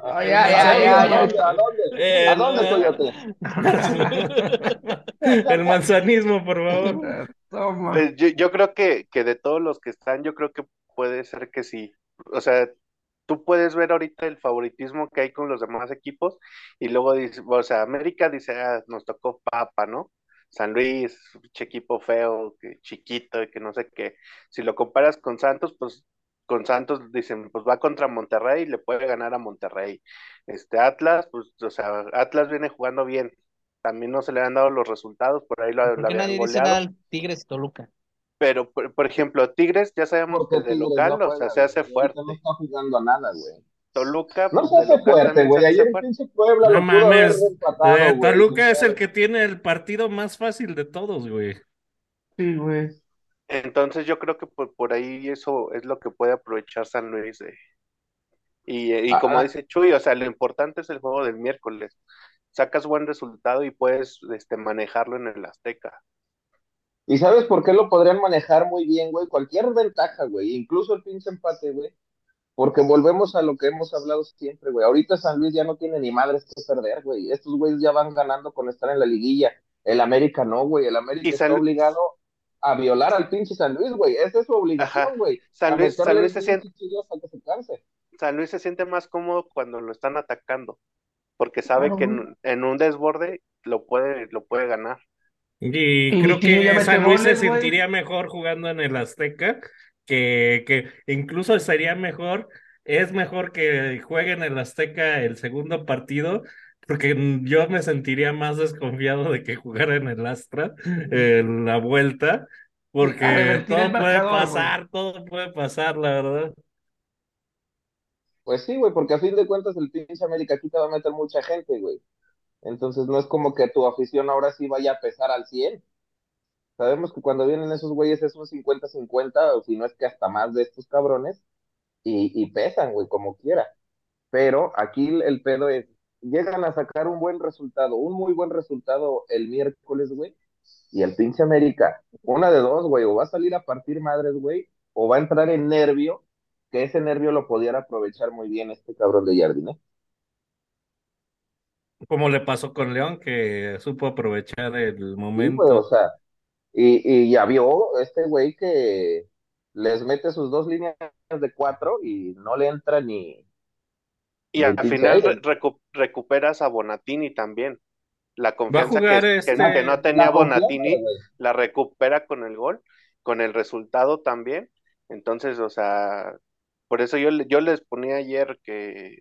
Ay, ay, ay, ¿A dónde? ¿A dónde? Eh, ¿A dónde, no. Coyote? *laughs* El manzanismo, por favor. Toma. Pues yo, yo creo que, que de todos los que están, yo creo que puede ser que sí. O sea, tú puedes ver ahorita el favoritismo que hay con los demás equipos y luego dice, o sea, América dice, ah, nos tocó papa, ¿no? San Luis, equipo feo, que chiquito y que no sé qué. Si lo comparas con Santos, pues con Santos dicen, pues va contra Monterrey y le puede ganar a Monterrey. Este Atlas, pues, o sea, Atlas viene jugando bien. También no se le han dado los resultados, por ahí lo, ¿Por qué habían nadie dice goleado. nada al Tigres Toluca? Pero, por, por ejemplo, Tigres, ya sabemos Porque que de Tigres local, no o sea, se hace fuerte. No está jugando a nada, güey. Toluca, No pues se hace fuerte, güey. Ayer pinche Puebla No mames. empatado, Eh. Toluca es el que tiene el partido más fácil de todos, güey. Sí, güey. Entonces yo creo que por, por ahí eso es lo que puede aprovechar San Luis. de- Y, y Ah, como ah. dice Chuy, o sea, lo importante es el juego del miércoles. Sacas buen resultado y puedes este, manejarlo en el Azteca. ¿Y sabes por qué lo podrían manejar muy bien, güey? Cualquier ventaja, güey, incluso el pinche empate, güey. Porque volvemos a lo que hemos hablado siempre, güey. Ahorita San Luis ya no tiene ni madres que perder, güey. Estos güeyes ya van ganando con estar en la liguilla. El América no, güey. El América está obligado a violar al pinche San Luis, güey. Esa es su obligación, güey. San Luis- San Luis se siente-. San Luis se siente más cómodo cuando lo están atacando, porque sabe que en, en un desborde lo puede, lo puede ganar. Y Y creo que mete San Luis se goles, güey. sentiría mejor jugando en el Azteca, que, que incluso sería mejor, es mejor que juegue en el Azteca el segundo partido, porque yo me sentiría más desconfiado de que jugara en el Astra la vuelta, A porque revertir el todo puede marcador, güey. pasar, todo puede pasar, la verdad. Pues sí, güey, porque a fin de cuentas el pinche América aquí te va a meter mucha gente, güey. Entonces no es como que tu afición ahora sí vaya a pesar al 100. Sabemos que cuando vienen esos güeyes es un 50-50, o si no es que hasta más de estos cabrones, y, pesan, güey, como quiera. Pero aquí el, pedo es, llegan a sacar un buen resultado, un muy buen resultado el miércoles, güey, y el pinche América, una de dos, güey, o va a salir a partir madres, güey, o va a entrar en nervio, que ese nervio lo pudiera aprovechar muy bien este cabrón de Jardín. Como le pasó con León, que supo aprovechar el Sí, güey, o momento. sea, y, y ya vio este güey que les mete sus dos líneas de cuatro y no le entra ni, Y ni al final aire. re- recu- recuperas a Bonatini también. La confianza que, que- este, que no tenía La Bonatini, la recupera con el gol, con el resultado también. Entonces, o sea, por eso yo, le- yo les ponía ayer que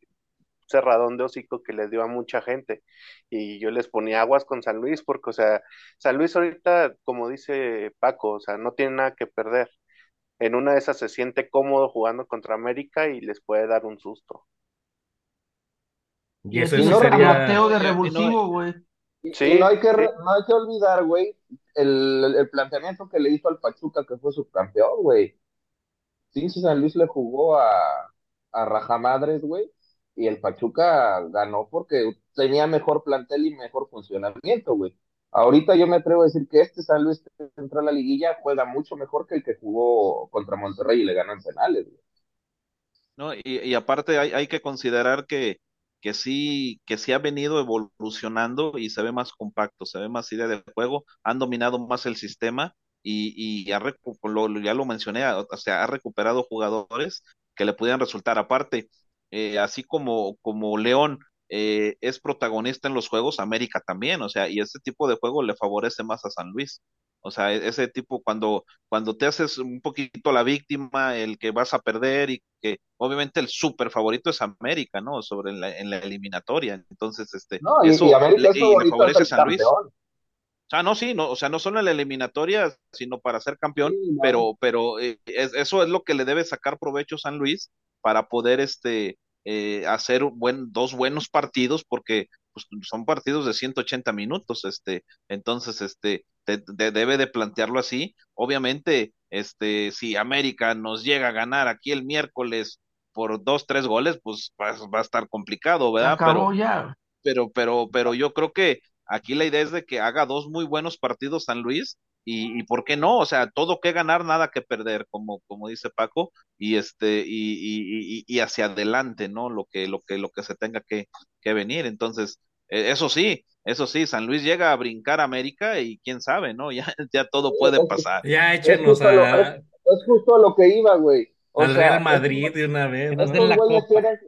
cerradón de hocico que les dio a mucha gente. Y yo les ponía aguas con San Luis, porque, o sea, San Luis ahorita, como dice Paco, o sea, no tiene nada que perder. En una de esas se siente cómodo jugando contra América y les puede dar un susto. y sí no, un sería, Mateo de revulsivo, güey. y Sí, no hay que, sí. re- no hay que olvidar, güey, el, el planteamiento que le hizo al Pachuca, que fue subcampeón, güey. Pinche San Luis le jugó a, a Rajamadres, güey, y el Pachuca ganó porque tenía mejor plantel y mejor funcionamiento, güey. Ahorita yo me atrevo a decir que este San Luis que la liguilla juega mucho mejor que el que jugó contra Monterrey y le ganó en penales, güey. ¿no? Y, aparte hay, que considerar que, que sí, que sí ha venido evolucionando y se ve más compacto, se ve más idea de juego, han dominado más el sistema y, y ha lo- ya lo mencioné, o sea, ha recuperado jugadores que le pudieran resultar. Aparte, eh, así como, como León eh, es protagonista en los juegos, América también, o sea, y ese tipo de juego le favorece más a San Luis. O sea, e- ese tipo cuando, cuando te haces un poquito la víctima, el que vas a perder y que obviamente el súper favorito es América, ¿no? Sobre la, en la eliminatoria. Entonces, este, No, y, eso y le, es y le favorito a favorece a San Luis. campeón. Sea, no, sí, no, o sea, no solo en la eliminatoria, sino para ser campeón, Sí, no. pero, pero eh, es- eso es lo que le debe sacar provecho San Luis para poder este eh, hacer buen, dos buenos partidos, porque pues, son partidos de 180 minutos, este, entonces, este, te- te debe de plantearlo así. Obviamente, este, si América nos llega a ganar aquí el miércoles por dos, tres goles, pues va, va a estar complicado, ¿verdad? Pero, ya. pero, pero, pero yo creo que aquí la idea es de que haga dos muy buenos partidos San Luis y, y por qué no, o sea, todo que ganar, nada que perder, como, como dice Paco, y este, y, y, y, y hacia adelante, ¿no? Lo que, lo que, lo que se tenga que, que venir. Entonces, eh, eso sí, eso sí, San Luis llega a brincar a América y quién sabe, ¿no? *laughs* Ya, ya todo puede pasar. ya échenos a lo, es, es justo a lo que iba, güey. O al sea, Real Madrid de una vez, ¿no? estos güeyes tienen,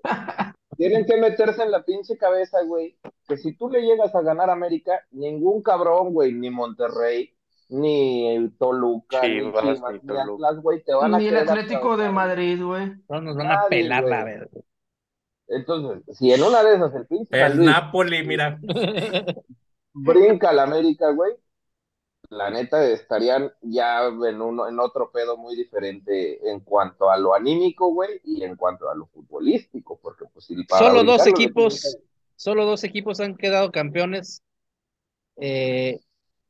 tienen que meterse en la pinche cabeza, güey, que si tú le llegas a ganar a América, ningún cabrón, güey, ni Monterrey, ni Toluca, ni Chivas, Toluca. Atlas, güey, te van a Ni el Atlético de. Madrid, güey. No nos van a pelar la verga. Entonces, si en una de esas el pinche El Luis Napoli, mira. *laughs* brinca al América, güey, la neta estarían ya en uno, en otro pedo muy diferente en cuanto a lo anímico, güey, y en cuanto a lo futbolístico, porque pues si para Solo dos equipos, solo dos equipos han quedado campeones eh,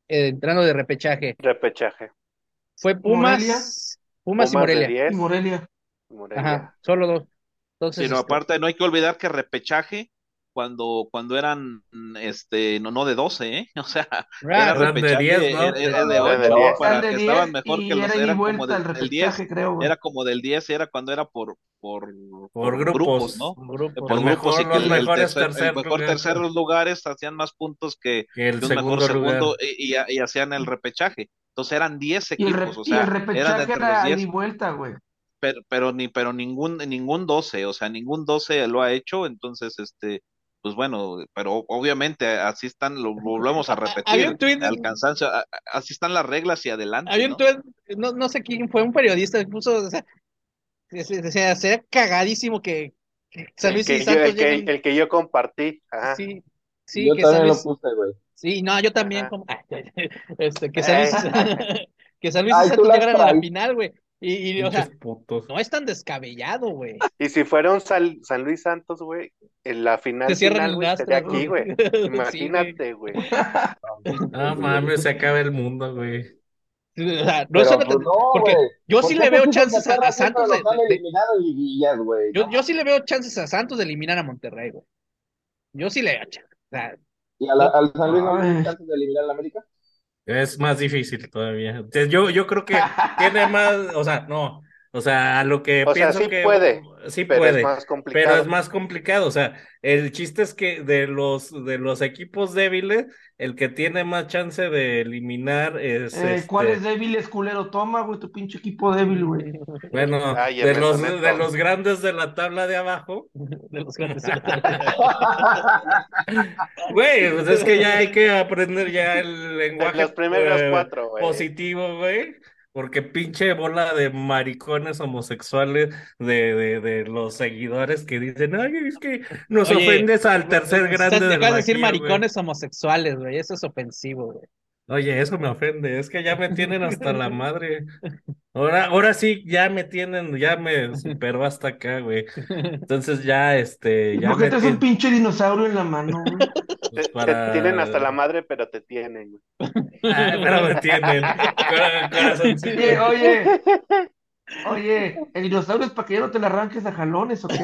entrando de repechaje. Repechaje. Fue Pumas, Morelia. Pumas y Pumas de Morelia. 10, Y Morelia. Morelia. Ajá, solo dos. Entonces, Sino este, aparte, no hay que olvidar que repechaje, cuando, cuando eran, este, no, no de 12, ¿eh? *laughs* O sea, ah, era Eran de repechaje, 10, ¿no? era, era de Eran 8, de 10. para Eran de que 10 estaban mejor y que los, era y como del, del 10, repechaje, creo, era como del 10, era cuando era por, por, Por grupos. ¿no? un grupo. Por grupos y mejor- que los el, el mejores tercer, el tercer mejor lugar. terceros lugares hacían más puntos que, Que el que un mejor segundo lugar. segundo y, y- y hacían el repechaje. Entonces eran 10 Y el, re- equipos, o y el sea, eran repechaje entre era los ida 10 y vuelta, güey. pero, pero ni pero ningún ningún 12, o sea, ningún 12 lo ha hecho, entonces este pues bueno, pero obviamente así están, lo volvemos a repetir, un tuit- al cansancio, así están las reglas y adelante, Había ¿no? un tuit, no, no sé quién fue, un periodista que puso, o sea, que sería cagadísimo que, que San El Luis que, y yo, Santos el, que, lleguen- el que yo compartí. Ajá. sí, sí, Yo que San también Luis, lo puse, güey. sí, no, yo también, como- *laughs* este, que San Luis, *laughs* que San Luis y Ay, tú Santos llegaran a la final, güey, y, y, o sea, no es tan descabellado, güey, Y si fuera un San, San Luis Santos, güey, en la final, te cierran final, el sería aquí, *laughs* güey. Imagínate, güey. No mames, se acaba el mundo, güey. O sea, no Pero, pues, no, porque güey. yo ¿Por sí le veo chances a, a Santos de, yo, yo sí le veo chances a Santos de eliminar a Monterrey, güey. Yo sí le veo chances. O sea, ¿Y a la- al San Luis no le dio chances de eliminar al América? Es más difícil todavía. Entonces, Yo, yo creo que tiene más, o sea, no, o sea, a lo que O sea, pienso sí que puede, sí pero puede, es más pero es más complicado. O sea, el chiste es que de los de los equipos débiles, el que tiene más chance de eliminar es Eh, ¿Cuál este, es débil, es culero? Toma, güey, tu pinche equipo débil, güey. bueno, Ay, de los de los grandes de la tabla de abajo. *laughs* de los grandes. *laughs* Güey, pues es que ya hay que aprender ya el lenguaje Los primeros eh, cuatro, güey. positivo, güey. Porque pinche bola de maricones homosexuales de, de, de los seguidores que dicen, ay, es que nos Oye, ofendes al tercer grande Te de acabas de decir aquí, güey". maricones homosexuales, güey. Eso es ofensivo, güey. Oye, eso me ofende, es que ya me tienen hasta la *laughs* madre. Ahora, ahora sí, ya me tienen, ya me superó hasta acá, güey. Entonces ya, este, ya ¿Por qué traes un pinche dinosaurio en la mano, güey? Te, pues, te tienen hasta la madre, pero te tienen, güey. Ay, pero me tienen. Oye, oye, oye, el dinosaurio es para que ya no te la arranques a jalones, ¿o qué?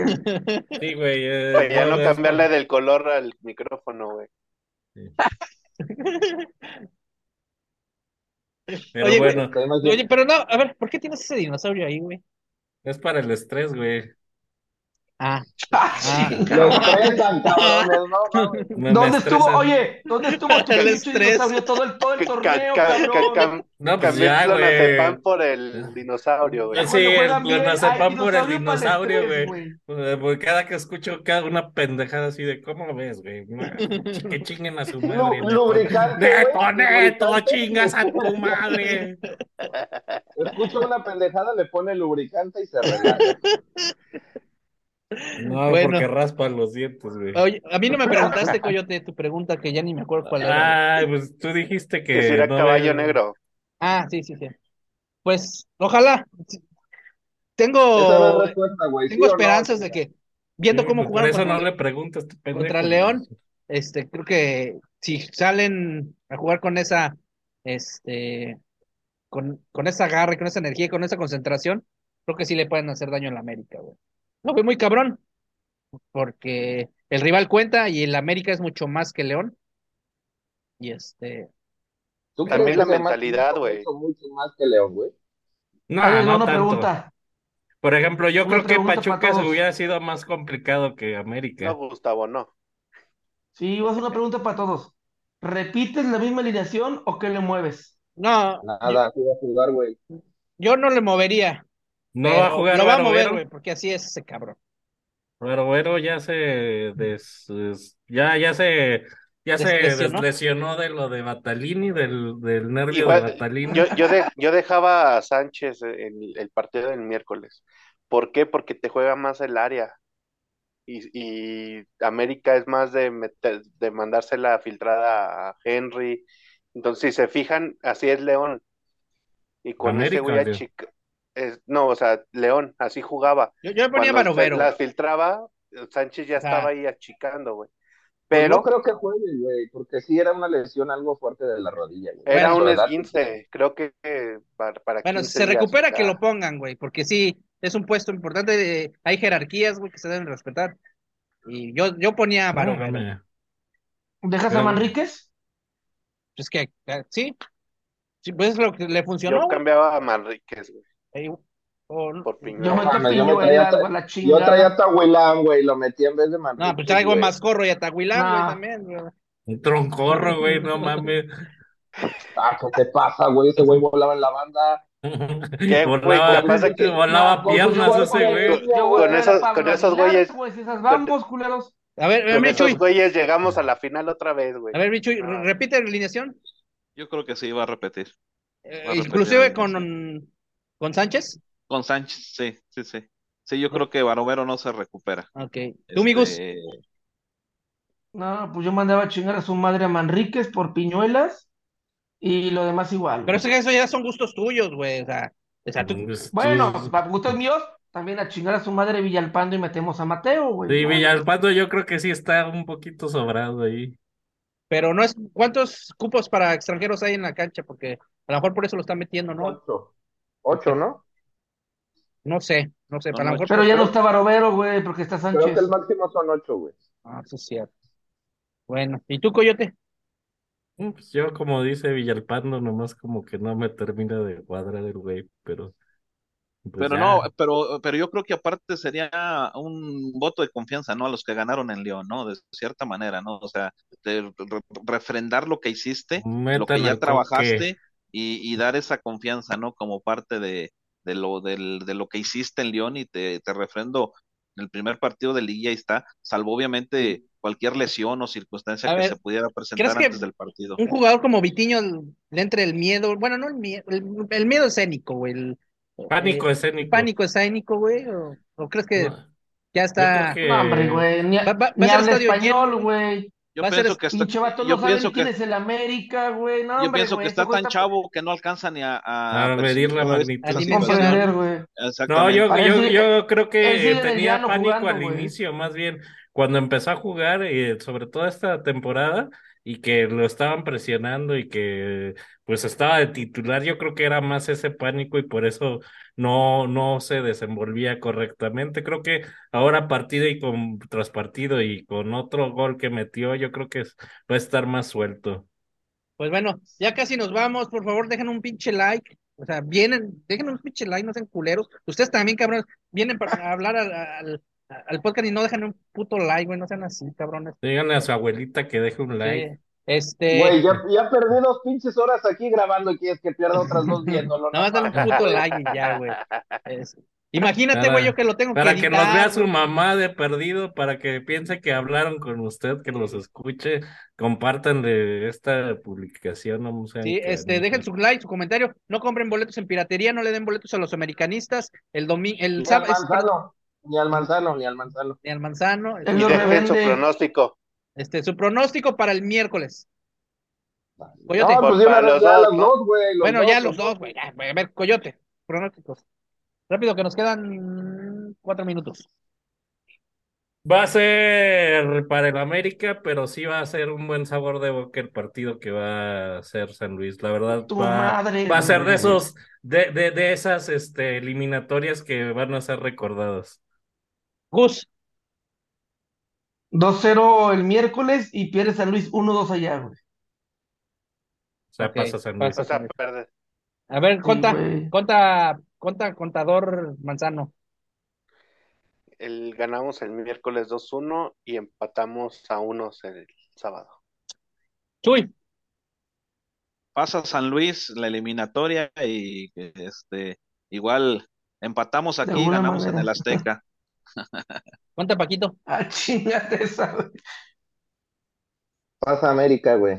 Sí, güey. eh, Para ya no cambiarle del color al micrófono, güey. *laughs* *laughs* Pero Oye, bueno, Oye, pero no, a ver, ¿por qué tienes ese dinosaurio ahí, güey? es para el estrés, güey. Ah, Ah, Ah. estresan, *laughs* cabrones, no ¿Dónde estuvo? Oye, ¿dónde estuvo tu *laughs* El pinche estrés. dinosaurio todo el, todo el torneo, ca- ca- cabrón? No, pues ya, güey. por el dinosaurio, güey. Sí, clonazepam por el dinosaurio güey. Pues, porque cada que escucho cada una pendejada así de, ¿cómo ves, güey? *laughs* Que chinguen a su madre. neto. lubricante, lubricante. chingas a tu madre. Escucha una pendejada, le pone lubricante y se relaja. No, *laughs* Bueno. porque raspa los dientes, güey. oye, a mí no me preguntaste, Coyote, tu pregunta, que ya ni me acuerdo cuál era. Ay, pues tú dijiste que Que no caballo negro. Ah, sí, sí, sí. Pues, ojalá. Tengo, es respuesta, güey. tengo ¿sí o no? esperanzas de que, viendo Sí, cómo pues, jugaron Por eso contra, no le preguntas, tu pendejo. contra León, este, creo que si salen a jugar con esa, este, con, con esa garra, y con esa energía, y con esa concentración, creo que sí le pueden hacer daño a la América, güey. No, fue muy cabrón, porque el rival cuenta y el América es mucho más que León. Y este, ¿Tú También la mentalidad, mucho, güey. Mucho, más que León, güey. No, ver, no tanto. pregunta. Por ejemplo, yo Una creo que Pachuca se hubiera sido más complicado que América. No, Gustavo, no. Sí, voy a hacer una pregunta para todos. ¿Repites la misma alineación o qué le mueves? no, Nada, a jugar, güey. yo no le movería. No pero va a jugar Lo va a mover, güey, porque así es ese cabrón. Pero Vero ya se des, es- ya, ya se Ya ¿Les se lesionó? lesionó de lo de Batalini, del, del nervio Igual, de Batalini. yo, yo, de- *laughs* yo dejaba a Sánchez en el partido del miércoles. ¿Por qué? Porque te juega más el área. Y, y América es más de, meter- de mandársela filtrada a Henry. Entonces, si se fijan, así es León. Y con ese América, güey León. achica- es- no, o sea, León, así jugaba. Yo, yo ponía Cuando Barovero. la filtraba, Sánchez ya O sea, estaba ahí achicando, güey. Pues Pero no creo que juegue, güey, porque sí era una lesión algo fuerte de la rodilla, güey. era Bueno, un esguince, creo que eh, para, para Bueno, 15 si se recupera, que lo pongan, güey, porque sí, es un puesto importante. eh, hay jerarquías, güey, que se deben respetar. Y yo, yo ponía a Barovero. ¿Dejas a Manríquez? Pues que, eh, sí, sí, pues es lo que le funcionó, Yo cambiaba a Manríquez, güey, Eh, por Yo a mames, yo traía- la Yo traía a Tahuilán, güey, lo metí en vez de Manrique. no, pues traigo a. Mascorro y a Tahuilán, güey, No. también. güey. Un troncorro, güey, no mames. Ah, ¿qué te pasa, güey? Ese güey volaba en la banda. *laughs* ¿Qué, güey? Volaba, Lo que pasa es que- volaba No, pues, piernas ese güey. Con esos- con esos güeyes- pues, esas vamos, culeros. A ver, a Con ver, esos güeyes llegamos a la final otra vez, güey. A ver, Bichuy, Ah. repite la alineación. Yo creo que sí iba a repetir. Eh, Va a repetir inclusive con, con Sánchez. Con Sánchez, sí, sí, sí. Sí, yo creo que Barovero no se recupera. Ok. ¿Tú? Este, No, pues yo mandaba a chingar a su madre a Manríquez por Piñuelas y lo demás igual. Pero eso, eso ya son gustos tuyos, güey. O sea, o sea, tú, Pues, Bueno, sí, para gustos míos, también a chingar a su madre Villalpando y metemos a Mateo, güey. Sí. Villalpando yo creo que sí está un poquito sobrado ahí. pero no es. ¿Cuántos cupos para extranjeros hay en la cancha? Porque a lo mejor por eso lo están metiendo, ¿no? Ocho. Ocho, ¿no? No sé, no sé. No, Para lo no, mejor. Pero ya no está Barovero, güey, porque está Creo Sánchez. que el máximo son ocho, güey. Ah, sí, es cierto. Bueno, ¿y tú, Coyote? Mm, Pues yo, como dice Villalpando, nomás como que no me termina de cuadrar el güey, pero. pues Pero ya. no, pero, pero yo creo que aparte sería un voto de confianza, ¿no? A los que ganaron en León, ¿no? De cierta manera, ¿no? O sea, de re- refrendar lo que hiciste, lo que ya trabajaste. Y, y dar esa confianza, ¿no? Como parte de, de lo, del, de lo que hiciste en León y te, te refrendo en el primer partido de Liguilla ahí está, salvo obviamente cualquier lesión o circunstancia A que ver, se pudiera presentar ¿crees que antes del partido. Un jugador como Vitiño le entre el miedo. Bueno, no el miedo. El, el miedo escénico, güey. El, Pánico eh, escénico. pánico escénico, güey. ¿O, o crees que No, ya está. que- No, hombre, güey, ni, Va- ni habla español, güey. Yo pienso que está, yo pienso que es el América, güey. No, Yo hombre, pienso güey, que ese está tan chavo que no alcanza ni a, a A medir la magnitud. No, yo, creo que tenía pánico jugando, al inicio, más bien cuando empezó a jugar, eh, sobre todo esta temporada, y que lo estaban presionando y que pues estaba de titular, yo creo que era más ese pánico y por eso no, no se desenvolvía correctamente. Creo que ahora partido y con tras partido y con otro gol que metió, yo creo que va a estar más suelto. Pues bueno, ya casi nos vamos. Por favor, dejen un pinche like. O sea, vienen, dejen un pinche like, no sean culeros. Ustedes también, cabrones, vienen para *laughs* hablar al, al, al podcast y no dejan un puto like, güey. No sean así, cabrones. Díganle a su abuelita que deje un like. Sí. Este. Güey, ya, ya perdí dos pinches horas aquí grabando y quieres que pierda otras dos viéndolo. Nada más dale un puto like y ya, güey. Es- Imagínate, Para- güey, yo que lo tengo Para que que nos vea su mamá de perdido, para que piense que hablaron con usted, que los escuche, compartan de esta publicación, no Sí, este, dejen su like, su comentario. No compren boletos en piratería, no le den boletos a los americanistas. El domingo, el Ni al sábado, manzano, ni al manzano, ni al manzano. ni al manzano. Y lo dejen su pronóstico. Este, su pronóstico para el miércoles. Coyote. No, pues de una Para vez los ya dos, los ¿no? dos, güey. bueno, ya los dos, güey. A ver, Coyote, pronósticos. Rápido, que nos quedan cuatro minutos. Va a ser para el América, pero sí va a ser un buen sabor de boca el partido que va a hacer San Luis. La verdad, Tu va, madre, va a ser de esos, de, de, de esas este, eliminatorias que van a ser recordadas. Gus, 2-0 el miércoles y pierde San Luis 1-2 allá, güey. O sea, Ok, pasa San Luis. pasa. O sea, perder. a ver, Sí, conta, güey. conta, conta, contador Manzano. El, ganamos el miércoles 2-1 y empatamos a unos el sábado. Chuy, Pasa San Luis la eliminatoria y este igual empatamos aquí, alguna ganamos en manera. el Azteca. Conta Paquito. Ah, chingate esa, güey. pasa América, güey.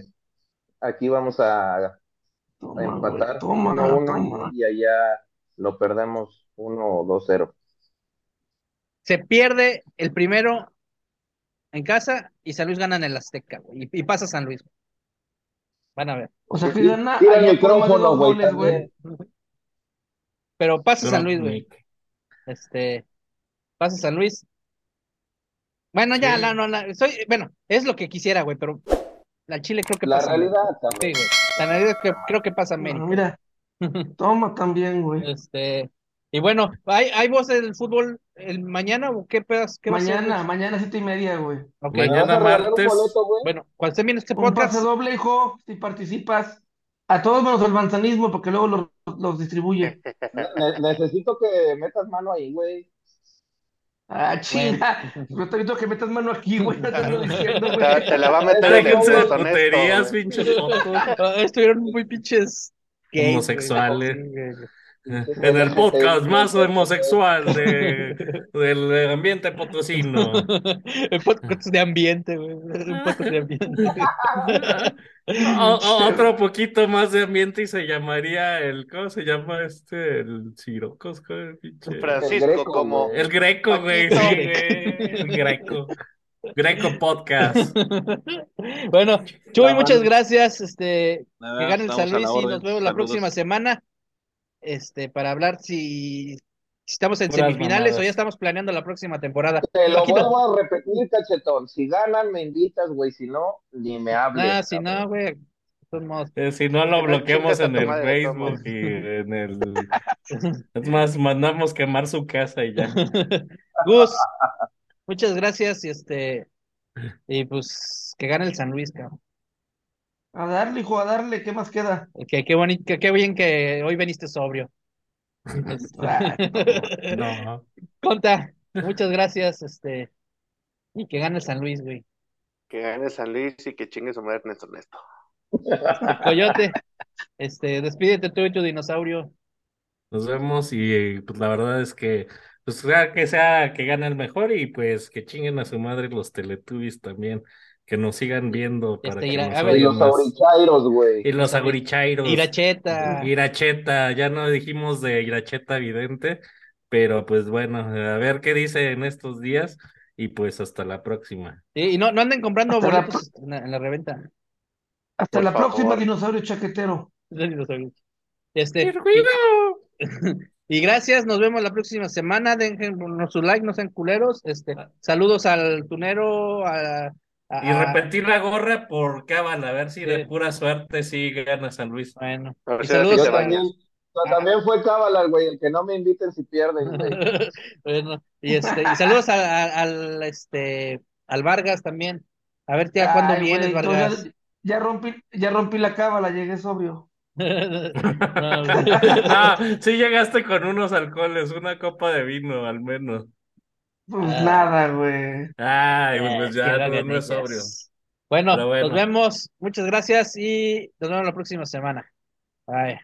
Aquí vamos a, a Toma, empatar toma, 1-1 toma. y allá lo perdemos 1-2-0. Se pierde el primero en casa y San Luis gana en el Azteca, güey. Y, y pasa San Luis. Van a ver. O sea, que Sí, gana tira el micrófono, güey. Pero pasa San Luis, güey. Este, pasa San Luis. Bueno, ya, Sí. la, no, la, soy, bueno, es lo que quisiera, güey, pero la Chile creo que La pasa. realidad, Sí, cabrón. güey. La realidad que creo que pasa América. mira, *laughs* toma también, güey. Este, y bueno, ¿hay, hay voz del fútbol el mañana o qué pedas? ¿Qué va a Mañana, mañana siete y media, güey. Ok. ¿Me vas Mañana un martes. boleto, güey? Bueno, cuando se viene este Un podcast, pase doble, hijo, si participas. A todos menos el manzanismo, porque luego los, los distribuye. Ne- necesito que metas mano ahí, güey. Ah, chinga. Yo te invito a que metas mano aquí, güey. No te ando *laughs* diciendo, güey. te la va a meter en el Déjense de puterías, pinches *laughs* fotos. estuvieron muy pinches. Homosexuales. En el podcast más homosexual de, *laughs* del ambiente potosino. *laughs* El podcast de ambiente, güey. Podcast de ambiente. *laughs* O- o- otro poquito más de ambiente y se llamaría el, ¿cómo se llama este? El ¿cómo el pinche? Francisco, Greco, como. El Greco, güey, sí, Paquito. güey, el Greco. Greco Podcast. Bueno, Chuy, muchas gracias. Este, Nada, que gane el estamos San Luis y nos vemos la Saludos. próxima semana. Este, para hablar si, si estamos en Puras semifinales o ya estamos planeando la próxima temporada. Te lo Paquito. vuelvo a repetir, cachetón. Si ganan, me invitas, güey. Si no, ni me hables. Ah, si no, güey. Eh, si no lo a en el. Facebook y *laughs* en el... Es más, mandamos quemar su casa y ya. *laughs* Gus, muchas gracias y este, y pues que gane el San Luis, cabrón. A darle, hijo, a darle. ¿Qué más queda? Que, qué bonito, que, qué bien que hoy veniste sobrio. *laughs* No. Conta, muchas gracias, este, y que gane San Luis, güey. Que gane San Luis y que chingue su madre Ernesto Ernesto. *laughs* Coyote, este, despídete tú y tu dinosaurio. Nos vemos y pues la verdad es que pues sea que sea que gane el mejor y pues que chinguen a su madre los Teletubbies también, que nos sigan viendo para Este, que Ira- nos a ver, Y los más. güey. Y los agurichairos. Iracheta. Iracheta, ya no dijimos de Iracheta evidente, pero pues bueno, a ver qué dice en estos días y pues hasta la próxima. Sí, y no, no anden comprando Hasta la boletos en la, en la reventa. Hasta Por la favor. próxima, dinosaurio chaquetero. *laughs* Este, ¡Ruido! *laughs* y gracias, nos vemos la próxima semana. Dejen su like, no sean culeros. Este, saludos al tunero, a- Y repetir la gorra por cábala, a ver si de pura suerte sí gana San Luis. Bueno, A ver y si saludos también, también fue cábala, güey. El que no me inviten si pierden, *laughs* güey. bueno, y este, y saludos a- a- al este al Vargas también. A ver, tía, ¿cuándo Ay, vienes, güey, entonces Vargas? ya, ya rompí, ya rompí la cábala, llegué sobrio. *laughs* No, *laughs* Ah, sí llegaste con unos alcoholes, una copa de vino al menos. Pues Ah. nada, güey. Ay, Eh, pues ya no, es ellas. sobrio. Bueno, nos vemos. Muchas gracias y nos vemos la próxima semana. Bye.